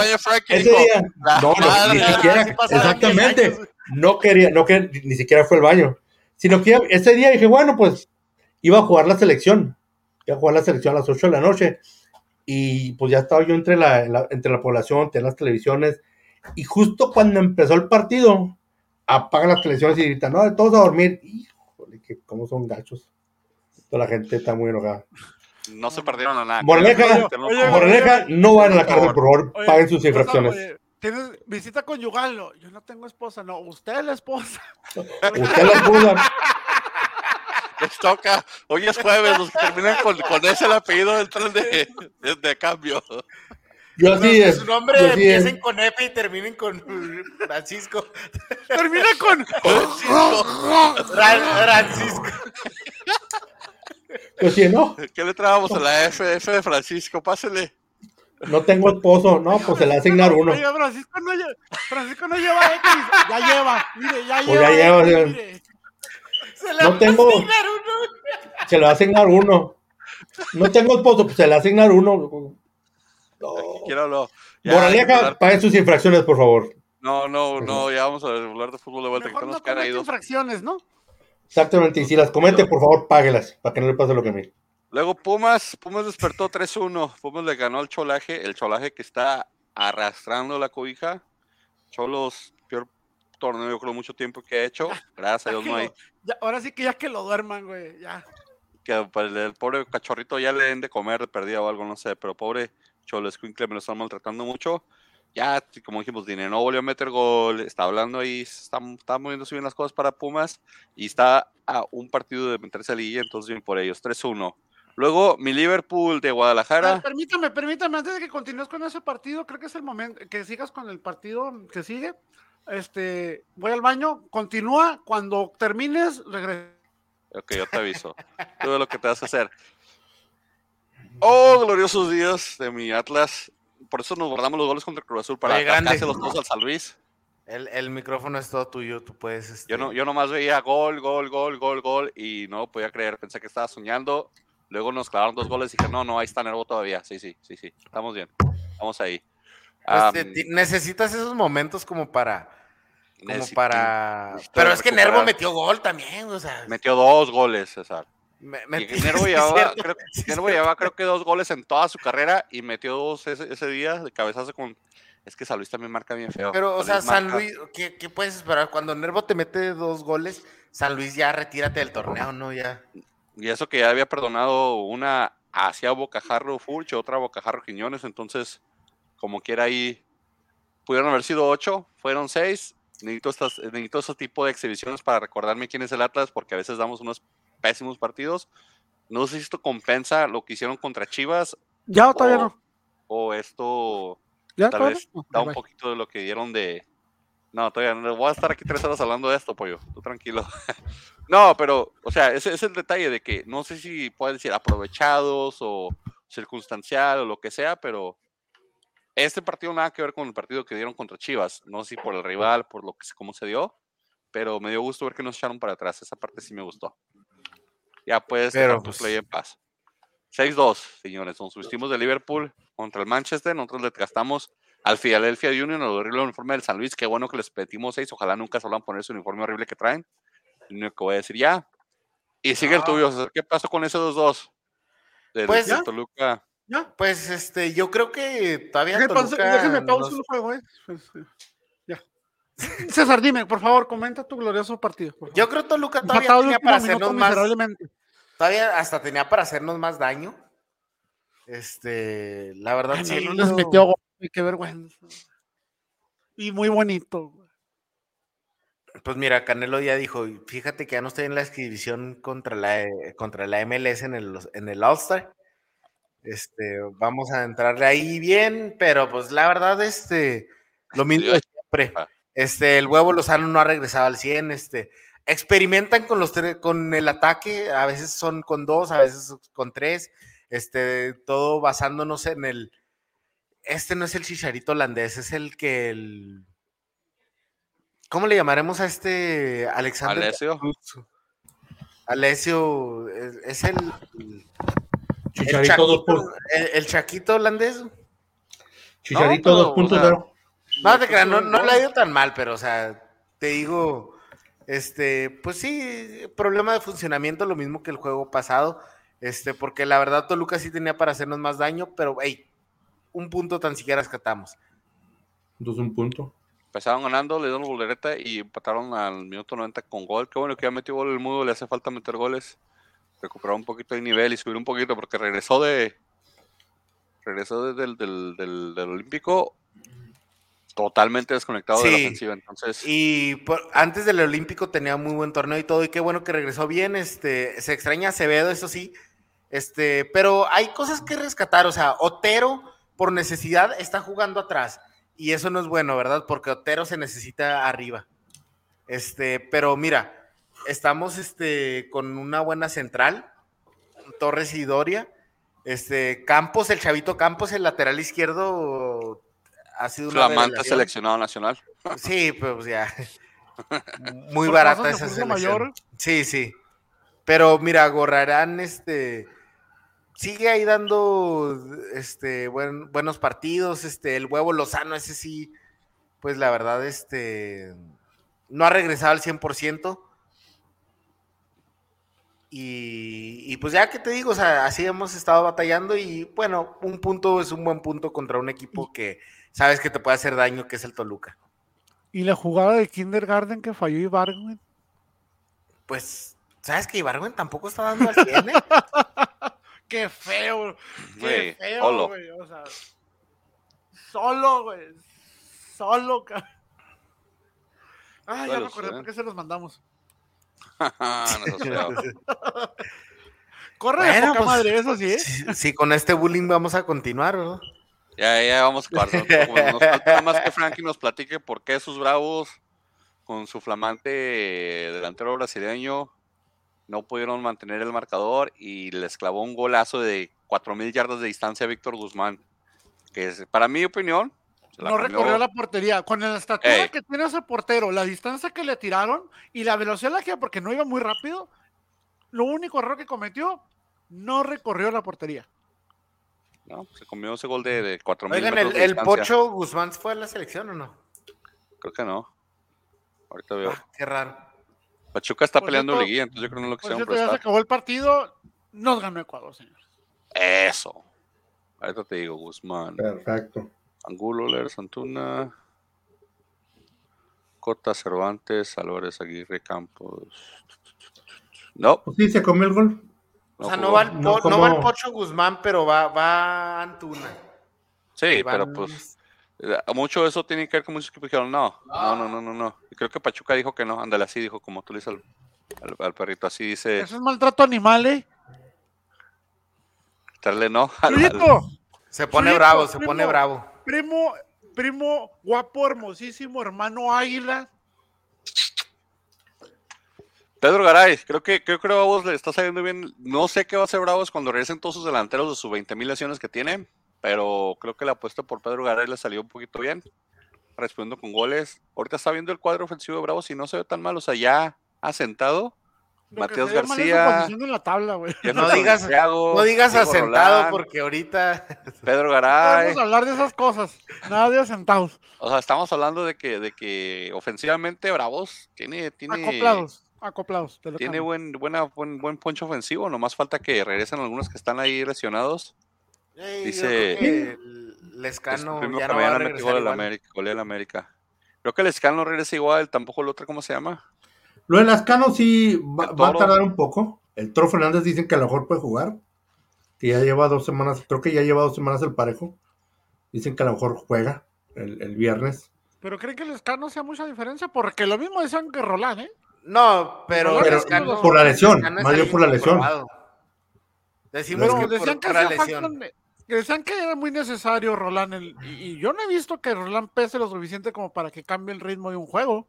ese día, "La no, ni siquiera, sí pasaron 10 exactamente, no quería, no quería, ni siquiera fue al baño, sino que ese día dije, bueno, pues, iba a jugar la selección, iba a jugar la selección a las 8 de la noche, y pues ya estaba yo entre la, la- entre la población, entre las televisiones, y justo cuando empezó el partido, apagan las televisiones y gritan, no, todos a dormir, híjole, que cómo son gachos, toda la gente está muy enojada. No se perdieron a nada. Moraleja, Moraleja, no vayan a la cárcel, por favor, Oye, paguen sus infracciones. oye, ¿Tienes visita conyugal? No, yo no tengo esposa. No, usted es la esposa. Usted las pudo Les toca. Hoy es jueves, los que terminan con, con ese el apellido entran de, de, de cambio. Yo Los así que es. su nombre es. empiecen con F y terminen con Francisco. Termina con. Fra- Francisco. ¿Qué le trabamos a la F, F de Francisco? Pásele. No tengo esposo, no, pues se le va a asignar uno. Oye, Francisco no, lleva, Francisco no lleva X, ya lleva, mire, ya Pues lleva. ya lleva, X, ya. mire. Se le No va a tengo- asignar uno. Se le va a asignar uno. No tengo esposo, pues se le va a asignar uno. No. Quiero lo. Moraleja, paguen sus infracciones, por favor. No, no, no, ya vamos a hablar de fútbol de vuelta, que Mejor nos no ahí dos. infracciones, ¿no? Exactamente, y si las comete, por favor, páguelas, para que no le pase lo que a mí. Luego Pumas, Pumas despertó 3-1. Pumas le ganó al Cholaje, el Cholaje que está arrastrando la cobija. Cholos, peor torneo yo creo mucho tiempo que ha hecho. Gracias a Dios no hay. ya- ahora sí que ya que lo duerman, güey, ya. Que pues, el, el pobre cachorrito ya le den de comer de perdida o algo, no sé. Pero pobre Cholo Escuincle me lo están maltratando mucho. Ya, como dijimos, Dine no volvió a meter gol. Está hablando ahí, está, está moviéndose bien las cosas para Pumas. Y está a un partido de meterse a liguilla, entonces bien por ellos. 3-1. Luego, mi Liverpool de ver, Guadalajara. permítame, permítame, antes de que continúes con ese partido, creo que es el momento que sigas con el partido que sigue. Este, voy al baño, continúa, cuando termines, regresa. Ok, yo te aviso. Ve lo que te vas a hacer. Oh, gloriosos días de mi Atlas. Por eso nos guardamos los goles contra Cruz Azul para atascarse los dos al San Luis. El, el micrófono es todo tuyo, tú puedes. Este... Yo, no, yo nomás veía gol, gol, gol, gol, gol y no podía creer. Pensé que estaba soñando. Luego nos clavaron dos goles y dije, no, no, ahí está Nervo todavía. Sí, sí, sí, sí. Estamos bien. Estamos ahí. Pues, ti- necesitas esos momentos como para. Como para. Pero es que Nervo metió gol también, o sea. Metió dos goles, César. Me- Nervo llevaba, creo, Sí, Nervo cierto. llevaba creo que dos goles en toda su carrera y metió dos ese, ese día de cabezazo con... Es que San Luis también marca bien feo. Pero, o sea, San Luis, ¿qué, qué puedes esperar? Cuando Nervo te mete dos goles, San Luis ya retírate del torneo, ¿no? Ya. Y eso que ya había perdonado una hacia Bocajarro Furch, otra Bocajarro Quiñones, entonces, como quiera ahí, pudieron haber sido ocho, fueron seis. Necesito, estas, necesito ese tipo de exhibiciones para recordarme quién es el Atlas, porque a veces damos unos pésimos partidos. No sé si esto compensa lo que hicieron contra Chivas Ya o todavía no. o esto Ya tal todavía vez no. da un Bye. poquito de lo que dieron de. No, todavía no. Voy a estar aquí tres horas hablando de esto, pollo. Tú tranquilo. no, pero, o sea, ese es el detalle de que no sé si puedes decir aprovechados o circunstancial o lo que sea, pero este partido nada que ver con el partido que dieron contra Chivas. No sé si por el rival, por lo que cómo se dio, pero me dio gusto ver que nos echaron para atrás. Esa parte sí me gustó. Ya puedes Pero, dejar tu pues, play en paz. 6-2, señores. Nos vestimos de Liverpool contra el Manchester. Nosotros le gastamos al Philadelphia Union el horrible uniforme del San Luis. Qué bueno que les pedimos 6. Ojalá nunca se vuelvan a poner ese uniforme horrible que traen. Lo único que voy a decir ya. Y sigue el Ah. tuyo. César. ¿Qué pasó con ese 2-2? Del, Pues, ¿ya? Toluca. Ya. Pues este, yo creo que todavía Déjeme, pausa- Toluca déjeme pausa nos- el juego, eh. César, dime, por favor, comenta tu glorioso partido. Yo creo que Toluca todavía Empatado tenía para hacernos más. Todavía hasta tenía para hacernos más daño. Este, la verdad sí. Canelo les metió gol, qué vergüenza. Y muy bonito. Pues mira, Canelo ya dijo, fíjate que ya no estoy en la exhibición contra la, eh, contra la MLS en el, en el All-Star. Este, vamos a entrarle ahí bien, pero pues la verdad, este, lo mismo de siempre. Este, el huevo Lozano no ha regresado al 100, este, experimentan con los con el ataque, a veces son con dos, a veces con tres, este, todo basándonos en el, este no es el chicharito holandés, es el que el, ¿cómo le llamaremos a este Alexander? Alessio. Alessio, es, el, el Chicharito dos chaquito, puntos. el, el chaquito holandés. Chicharito No, pero, o 2.0. No te creas, no, no le ha ido tan mal, pero, o sea, te digo, este, pues sí, problema de funcionamiento, lo mismo que el juego pasado, este, porque la verdad Toluca sí tenía para hacernos más daño, pero, hey, un punto tan siquiera rescatamos. Entonces un punto. Empezaron ganando, le dieron voltereta y empataron al minuto 90 con gol. Qué bueno que ya metió gol el mudo, le hace falta meter goles. Recuperar un poquito de nivel y subir un poquito porque regresó de. Regresó desde el del, del, del Olímpico totalmente desconectado de la ofensiva. Entonces, Y por- antes del Olímpico tenía muy buen torneo y todo, y qué bueno que regresó bien, este, se extraña Acevedo, eso sí, este, pero hay cosas que rescatar, o sea, Otero por necesidad está jugando atrás, y eso no es bueno, ¿verdad? Porque Otero se necesita arriba. Este, pero mira, estamos este, con una buena central, Torres y Doria, Este, Campos, el chavito Campos, el lateral izquierdo, ha sido una Flamante seleccionado nacional. Sí, pues ya. Muy barata esa selección. mayor. Sí, sí. Pero mira, Gorrarán, este, sigue ahí dando, este, buen- buenos partidos. Este, el huevo Lozano, ese sí, pues la verdad, este, no ha regresado al 100%. Y, y pues ya que te digo, o sea, así hemos estado batallando y bueno, un punto es un buen punto contra un equipo que sabes que te puede hacer daño, que es el Toluca. Y la jugada de Kindergarten que falló Ibargüen. Pues, ¿sabes que Ibargüen tampoco está dando al 100, eh? Qué feo, qué feo, solo. güey. O sea, solo, güey. Solo, ca- Ah, ya me acordé por qué se los mandamos. No. Corre de Bueno, poca pues, madre, eso sí, ¿eh? Sí, sí, con este bullying vamos a continuar, ¿verdad? Ya, ya vamos a acabar. Nos, falta nada más que Frankie nos platique por qué sus bravos, con su flamante delantero brasileño, no pudieron mantener el marcador y les clavó un golazo de 4000 yardas de distancia a Víctor Guzmán. Que es, para mi opinión, No recorrió la portería. Con la estatura Ey. que tiene ese portero, la distancia que le tiraron y la velocidad la que porque no iba muy rápido, lo único error que cometió, no recorrió la portería. ¿No? Se comió ese gol de, de 4000 Oigan, ¿el, de el distancia. Pocho Guzmán fue a la selección o no? Creo que no. Ahorita veo. Ah, qué raro. Pachuca está peleando cierto- liguilla, entonces yo creo que no lo quisieron cierto, ya se acabó el partido, nos ganó Ecuador, señores. Eso. Ahorita te digo, Guzmán. Perfecto. Angulo, Ler, Santuna, Cota, Cervantes, Álvarez, Aguirre, Campos. No, Pues sí, se comió el gol. O sea, no va, el, No Po- no va el Pocho Guzmán, pero va, va Antuna. Sí, Van- pero pues eh, mucho de eso tiene que ver con muchos equipos que dijeron no, no, no, no, no, no. Y creo que Pachuca dijo que no, ándale así, dijo como tú le dices al, al- al perrito, así dice, Eso es maltrato animal, ¿eh? darle no. al- Se pone bravo, se primo. pone bravo. primo, primo, guapo, hermosísimo, hermano águila. Pedro Garay, creo que creo que a Bravos le está saliendo bien. No sé qué va a hacer Bravos cuando regresen todos sus delanteros de sus 20 mil lesiones que tiene, pero creo que la apuesta por Pedro Garay le salió un poquito bien, respondiendo con goles. Ahorita está viendo el cuadro ofensivo de Bravos y no se ve tan mal, o sea, ya asentado. Lo que su García, posición en la tabla, güey. No digas- Santiago, No digas Diego asentado Rolán, porque ahorita Pedro No Garay. Vamos a hablar de esas cosas. Nada de asentados. O sea, estamos hablando de que, de que ofensivamente Bravos tiene, tiene, Acoplados. Acoplados. te lo tiene cambio. buen, buena, buen, buen poncho ofensivo. Nomás falta que regresen algunos que están ahí lesionados. Dice- el Es Lescano el primero ya que no va a regresar igual. América, golea al América. Creo que el Escano regresa igual, tampoco el otro, ¿cómo se llama? Lo de Lascano sí va, a tardar un poco. El Toro Fernández dicen que a lo mejor puede jugar. Que ya lleva dos semanas, creo que ya lleva dos semanas el parejo. Dicen que a lo mejor juega el, el viernes. Pero creen que el escano sea mucha diferencia porque lo mismo decían que Roland, ¿eh? No, pero, Pero Lescano- por la lesión, más bien por la lesión. Decimos Pero que decían por, que, por lesión. decían que era muy necesario Roland. el- y, y yo no he visto que Roland pese lo suficiente como para que cambie el ritmo de un juego.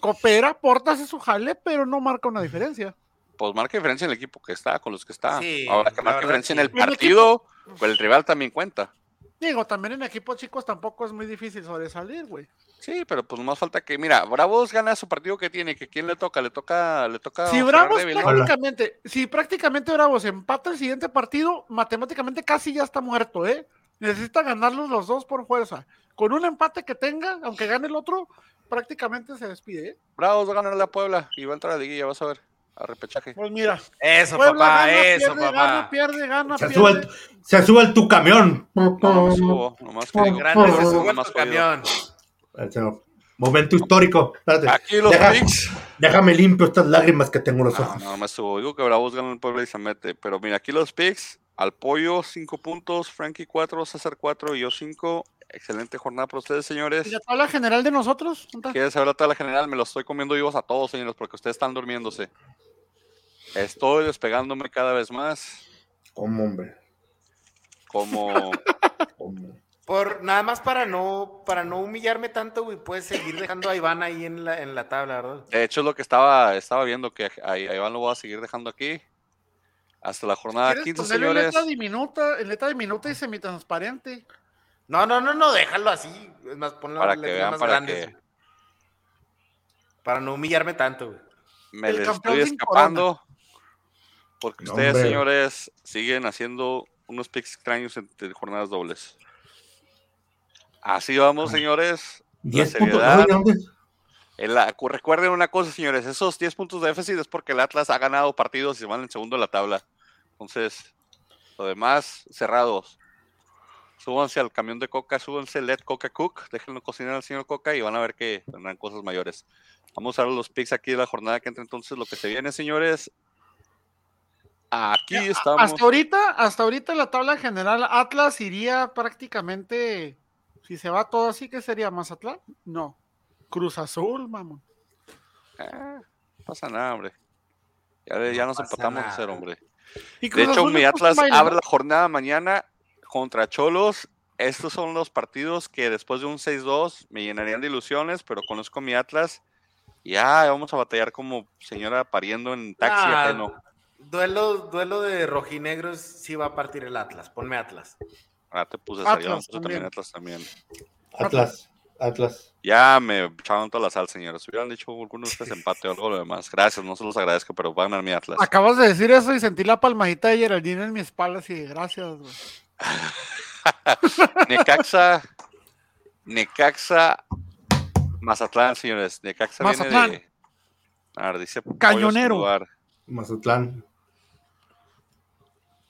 Coopera, aporta, hace su jale, pero no marca una diferencia. Pues marca diferencia en el equipo que está, con los que está. Sí, Ahora que marca diferencia en sí. el En el partido, pues el rival también cuenta. Digo, también en equipos chicos tampoco es muy difícil sobresalir, güey. Sí, pero pues más falta que, mira, Bravos gana su partido que tiene, que quién le toca, le toca, le toca. Si Bravos prácticamente, si prácticamente Bravos empata el siguiente partido, matemáticamente casi ya está muerto, ¿eh? Necesita ganarlos los dos por fuerza. Con un empate que tenga, aunque gane el otro, prácticamente se despide, ¿eh? Bravos va a ganar la Puebla y va a entrar a la liguilla, vas a ver, a repechaje. Pues mira, Eso, Puebla papá, gana, eso, pierde, papá. Gana, pierde, gana, Se pierde. sube, el, se sube el tu camión. No, no subo, nomás que digo, Grande se No, sube tu oído. camión. Momento histórico. Espérate. Aquí los Deja- picks. Déjame limpio estas lágrimas que tengo en los No, ojos. no me subo. Digo que Bravos gana el Puebla y se mete. Pero mira, aquí los picks. Al pollo, 5 puntos. Frankie 4, César 4 y yo 5. Excelente jornada para ustedes, señores. ¿Y la tabla general de nosotros? ¿Quieres saber la tabla general? Me lo estoy comiendo vivos a todos, señores, porque ustedes están durmiéndose. Estoy despegándome cada vez más. ¿Cómo, hombre? Como. ¿Cómo? Por, nada más para no, para no humillarme tanto, güey, puedes seguir dejando a Iván ahí en la, en la tabla, ¿verdad? De hecho, es lo que estaba, estaba viendo, que a, a Iván lo voy a seguir dejando aquí. Hasta la jornada ¿Quieres 15, ponerle señores. letra diminuta, en letra diminuta y semitransparente? No, no, no, no, déjalo así. Es más, ponlo Para en que vean, más para grandes. que- Para no humillarme tanto, güey. Me El les campeón estoy escapando. Porque No, ustedes, hombre. señores, siguen haciendo unos picks extraños entre jornadas dobles. Así vamos, señores. La 10 puntos. En recuerden una cosa, señores, esos 10 puntos de déficit es porque el Atlas ha ganado partidos y se van en segundo de la tabla. Entonces, lo demás, cerrados. Súbanse al camión de coca, súbanse Let Coca Cook, déjenlo cocinar al señor Coca y van a ver que tendrán cosas mayores. Vamos a ver los picks aquí de la jornada que entra entonces, lo que se viene, señores. Aquí estamos. Hasta ahorita, hasta ahorita la tabla general, Atlas iría prácticamente, si se va todo así, ¿qué sería? ¿Mazatlán? No. Cruz Azul, mamón. No pasa nada, hombre. Ya, ya No nos empatamos a nada. ser, hombre. Y De hecho, Azul mi Atlas abre ¿no? la jornada mañana contra Cholos. Estos son los partidos que después de un 6-2 me llenarían de ilusiones, pero conozco mi Atlas. Ya vamos a batallar como señora pariendo en taxi Ah, ajeno. Duelo, duelo de rojinegros sí va a partir el Atlas. Ponme Atlas. Ah, te puse Atlas puse también también. Atlas también. Atlas. Atlas. Ya me echaron toda la sal, señores. Hubieran dicho algunos de ustedes empate o algo lo demás. Gracias, no se los agradezco, pero van a mi Atlas. Acabas de decir eso y sentí la palmadita de Geraldine en mi espalda y gracias, güey. Necaxa, Necaxa, Mazatlán, señores. Necaxa Mazatlán. viene de. A ver, dice Cañonero. Mazatlán.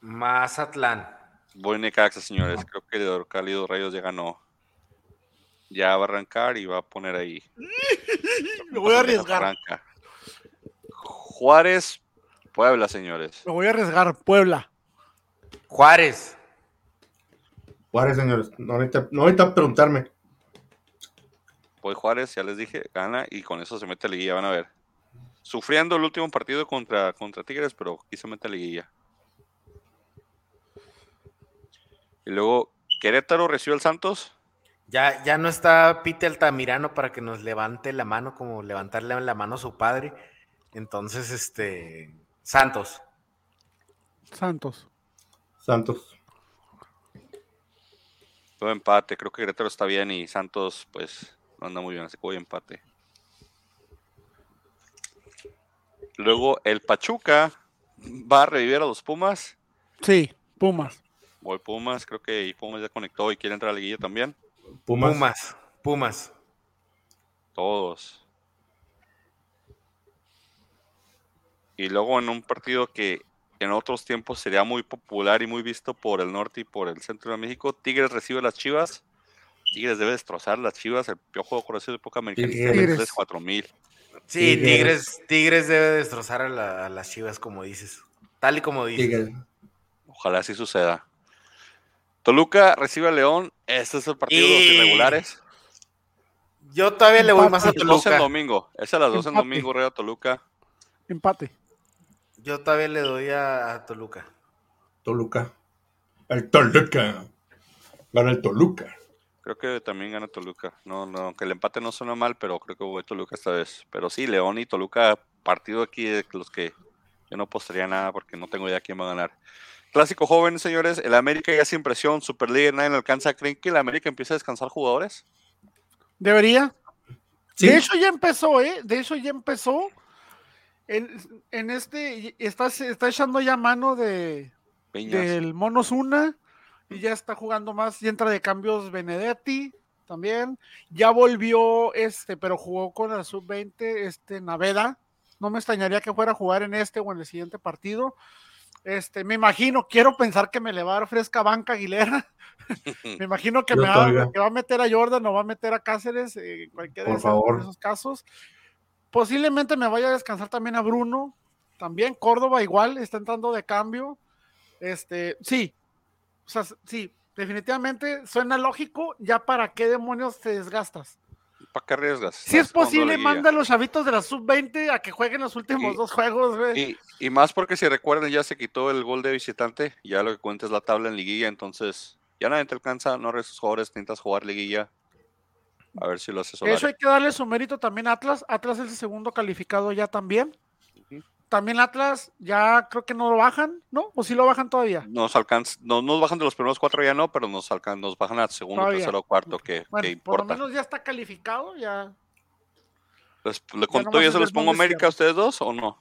Mazatlán. Voy Necaxa, señores. Creo que el Cálido Rayos ya ganó. Ya va a arrancar y va a poner ahí. Me voy a arriesgar. Arranca. Juárez, Puebla, señores. Me voy a arriesgar. Puebla. Juárez. Juárez, señores. No ahorita, no ahorita preguntarme. Voy Juárez, ya les dije, gana y con eso se mete a liguilla, van a ver. Sufriendo el último partido contra, contra Tigres, pero aquí se mete a liguilla. Y luego, Querétaro recibe al Santos. Ya, ya no está Pite Altamirano para que nos levante la mano, como levantarle la mano a su padre. Entonces, este. Santos. Santos. Santos. Todo empate, creo que Querétaro está bien y Santos, pues, no anda muy bien, así que voy empate. Luego, el Pachuca va a revivir a los Pumas. Sí, Pumas. Voy Pumas, creo que Pumas ya conectó y quiere entrar a la liguilla también. Pumas. Pumas. Pumas. Todos. Y luego en un partido que en otros tiempos sería muy popular y muy visto por el norte y por el centro de México, Tigres recibe a las Chivas. Tigres debe destrozar las Chivas, el piojo conocido de época americanista Tigres. de 3 4000. Sí, Tigres. Tigres, Tigres debe destrozar a, la- a las chivas, como dices. Tal y como dices. Tigres. Ojalá así suceda. Toluca recibe a León. Este es el partido de los irregulares. Yo todavía le voy más a Es 12 en Toluca. domingo. Es a las 12 en Empate. domingo, Real Toluca. Empate. Yo todavía le doy a, a Toluca. Toluca. El Toluca. Gana el Toluca. Creo que también gana Toluca. No, no, aunque el empate no suena mal, pero creo que voy Toluca esta vez. Pero sí, León y Toluca, partido aquí de los que yo no apostaría nada porque no tengo idea quién va a ganar. Clásico joven, señores. El América ya sin presión, Superliga, nadie le alcanza. ¿Creen que el América empieza a descansar jugadores? Debería. Sí. De hecho, ya empezó, ¿eh? De hecho, ya empezó. En, en este, está, está echando ya mano de, Peñas. del Monos Una y ya está jugando más. Y entra de cambios Benedetti también. Ya volvió este, pero jugó con la sub-20, este Naveda. No me extrañaría que fuera a jugar en este o en el siguiente partido. Este, me imagino, quiero pensar que me le va a dar fresca banca Aguilera. me imagino que me va, todavía. que va a meter a Jordan o va a meter a Cáceres, eh, en cualquiera Por de esos- favor. de esos casos. Posiblemente me vaya a descansar también a Bruno. También Córdoba igual, está entrando de cambio. Este, sí. O sea, sí, definitivamente suena lógico. Ya para qué demonios te desgastas. ¿Para qué arriesgas? Si es posible, manda a los chavitos de la sub-20 a que jueguen los últimos Y- dos juegos, güey. Y, y más porque si recuerdan, ya se quitó el gol de visitante. Ya lo que cuenta es la tabla en liguilla. Entonces, ya nadie te alcanza. No eres jugadores, intentas jugar liguilla. A ver si lo haces hecho, hay que darle su mérito también a Atlas. Atlas es el segundo calificado ya también. También Atlas, ya creo que no lo bajan, ¿no? ¿O sí lo bajan todavía? Nos alcanza, no nos bajan de los primeros cuatro ya no, pero nos alcan, nos bajan al segundo, Todavía. tercero, cuarto, que, Bueno, que por lo importa. menos ya está calificado, ya. Les- ¿Le Ya contó nomás ya es se les pongo América a ustedes dos o no?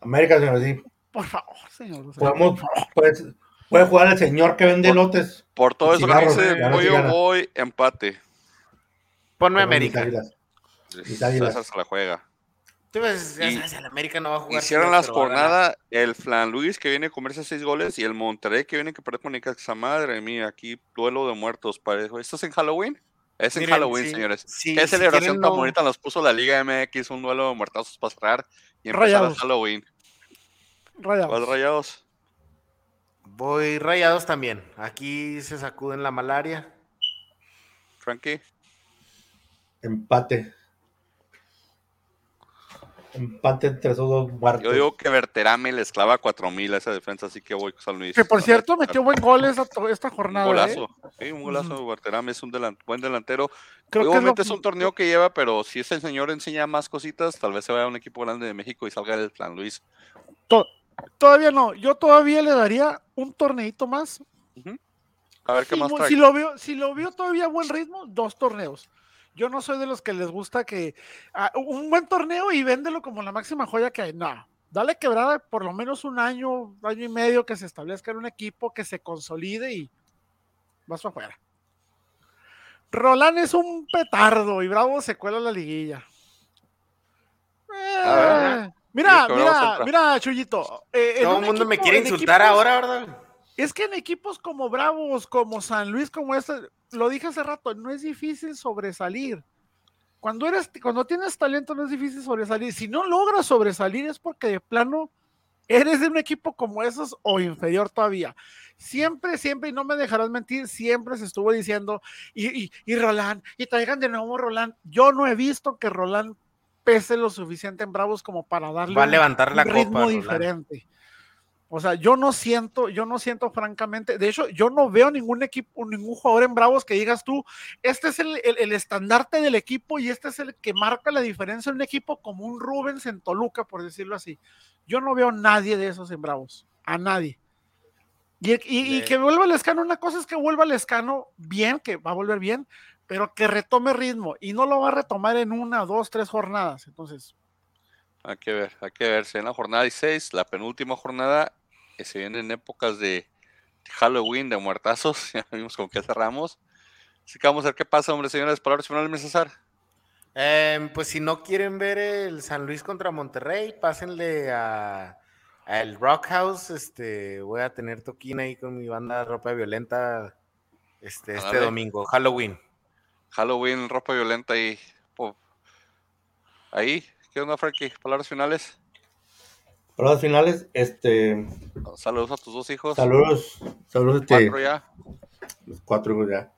América, señor, sí. Por favor, señor. o sea, Podemos, pues, puede jugar el señor que vende Por- lotes. Por todo eso que dice no cigarros. voy empate. Ponme América. Esa se la juega. Ves, ya Y- sabes, el América no va a jugar. Señor, las jornadas el Flan Luis que viene a comerse seis goles y el Monterrey que viene a perder con Necaxa. Madre mía, aquí duelo de muertos. Parejo. ¿Esto es en Halloween? Es en Miren, Halloween, sí, señores. sí, ¿Qué celebración tan no- bonita nos puso la Liga MX? Un duelo de muertazos para cerrar y empezar Rayados. el Halloween. Rayados. ¿Cuál rayados? Voy rayados también. Aquí se sacuden la malaria. Frankie. Empate. Empate entre esos dos muertos. Yo digo que Berterame les clava 4000 a esa defensa, así que voy con San Luis. Que por cierto ver, metió buen gol esta, esta Un jornada. ¿eh? golazo. Sí, un golazo. Berterame es un delan- buen delantero. Creo que es, lo- Obviamente es un torneo que lleva, pero si ese señor enseña más cositas, tal vez se vaya a un equipo grande de México y salga el Plan Luis. Todavía no. Yo todavía le daría un torneito más. A ver qué Si, más trae. si lo veo, si lo veo todavía a buen ritmo, dos torneos. Yo no soy de los que les gusta que ah, un buen torneo y véndelo como la máxima joya que hay. No, dale quebrada por lo menos un año, año y medio que se establezca en un equipo, que se consolide y vas para afuera. Roland es un petardo y Bravo se cuela la liguilla. Eh, mira, mira, mira, Chuyito. eh, Todo el mundo me quiere insultar equipos- ahora, ¿verdad? es que en equipos como Bravos, como San Luis, como este, lo dije hace rato, no es difícil sobresalir. Cuando eres, cuando tienes talento no es difícil sobresalir. Si no logras sobresalir es porque de plano eres de un equipo como esos o inferior todavía. Siempre, siempre, y no me dejarás mentir, siempre se estuvo diciendo, y, y, y Roland, y traigan de nuevo Roland. Yo no he visto que Roland pese lo suficiente en Bravos como para darle Va a un- levantar la un copa. ritmo Roland. diferente. O sea, yo no siento, yo no siento francamente, de hecho, yo no veo ningún equipo, ningún jugador en Bravos que digas tú, este es el, el- el estandarte del equipo y este es el que marca la diferencia en un equipo como un Rubens en Toluca, por decirlo así. Yo no veo nadie de esos en Bravos, a nadie. Y, y- que vuelva el escano, una cosa es que vuelva el escano bien, que va a volver bien, pero que retome ritmo y no lo va a retomar en una, dos, tres jornadas. Entonces, Hay que ver, hay que ver. Si en la jornada 16, la penúltima jornada, que se viene en épocas de Halloween, de muertazos, ya vimos con qué cerramos. Así que vamos a ver qué pasa, hombre, señores. Palabras finales, mi César. Em, pues si no quieren ver el San Luis contra Monterrey, pásenle a, a el Rock House. Este, voy a tener toquín ahí con mi banda Ropa Violenta este, este domingo, Halloween. Halloween, ropa violenta y. Ahí, ¿qué onda, Frankie? Palabras finales. Palabras finales, este, Saludos a tus dos hijos. saludos, saludos, este, Cuatro ya. los cuatro hijos ya.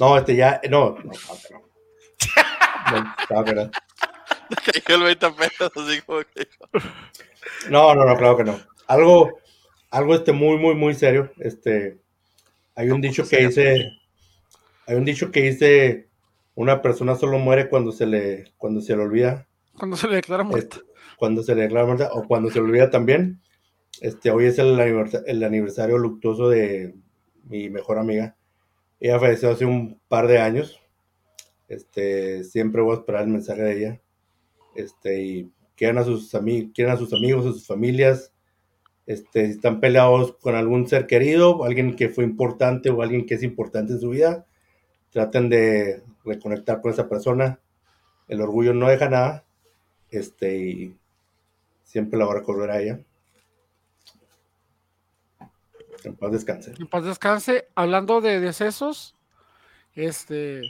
No, este ya, no, no, cuatro no. No, no, verdad. Cayó el 20 pesos, así como que- No, no, no, claro que no. Algo, algo este muy, muy, muy serio. Este, hay un dicho que dice, hay un dicho que dice, una persona solo muere cuando se le, cuando se le olvida, cuando se le declara muerto. este, cuando se le declara muerta o cuando se olvida también. Este, hoy es el aniversa- el aniversario luctuoso de mi mejor amiga. Ella falleció hace un par de años. Este, siempre voy a esperar el mensaje de ella. Este, y quieran a sus amigos, a sus amigos, a sus familias. Este, si están peleados con algún ser querido, alguien que fue importante o alguien que es importante en su vida, traten de reconectar con esa persona. El orgullo no deja nada. Este, y siempre la voy a recordar a ella. En paz descanse. En paz descanse. Hablando de decesos, este,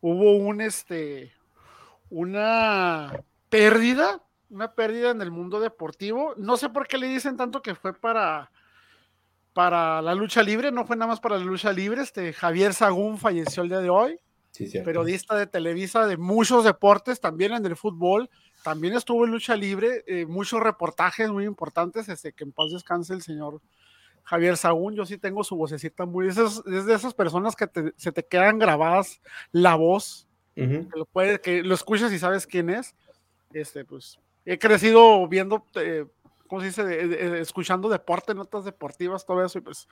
hubo un, este, una pérdida, una pérdida en el mundo deportivo. No sé por qué le dicen tanto que fue para, para la lucha libre, no fue nada más para la lucha libre. Este, Javier Sagún falleció el día de hoy, Sí, periodista de Televisa de muchos deportes, también en el fútbol. También estuvo en lucha libre, eh, muchos reportajes muy importantes, este, que en paz descanse el señor Javier Sagún, yo sí tengo su vocecita muy, es, es de esas personas que te- se te quedan grabadas la voz, que lo, puede, que lo escuchas y sabes quién es, este, pues he crecido viendo, eh, ¿cómo se dice? escuchando deporte, notas deportivas, todo eso, y pues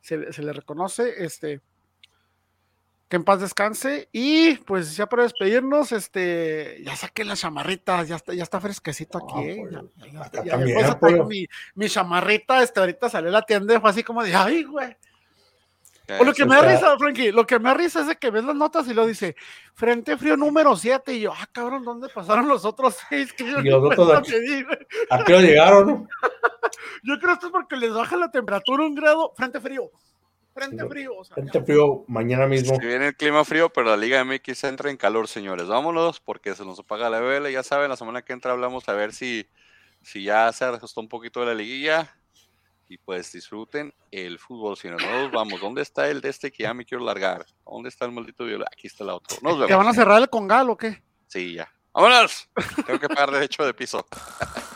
se, le reconoce. Este, que en paz descanse. Y pues ya para despedirnos, este, ya saqué la chamarrita, ya está, ya está fresquecito aquí, ¿eh? Ya, mi, mi, chamarrita, este, ahorita salió a la tienda y fue así como de, ay, güey. O lo que me da risa, Frankie, lo que me da risa es de que ves las notas y lo dice, Frente Frío número 7, y yo, ah, cabrón, ¿dónde pasaron los otros seis? Que y los otros a, ¿a qué llegaron? yo creo que esto es porque les baja la temperatura un grado, Frente Frío, Frente frío. frente frío mañana mismo. Si viene el clima frío, pero la Liga MX entra en calor, señores. Vámonos, porque se nos apaga la BL. Ya saben, la semana que entra hablamos a ver si, si ya se ajustó un poquito de la liguilla. Y pues disfruten el fútbol. Si no, nos vamos. ¿Dónde está el de este que ya me quiero largar? ¿Dónde está el maldito viola? Aquí está el otro. Nos vemos. ¿Te van a cerrar el congal o qué? Sí, ya. ¡Vámonos! Tengo que pagar derecho de piso.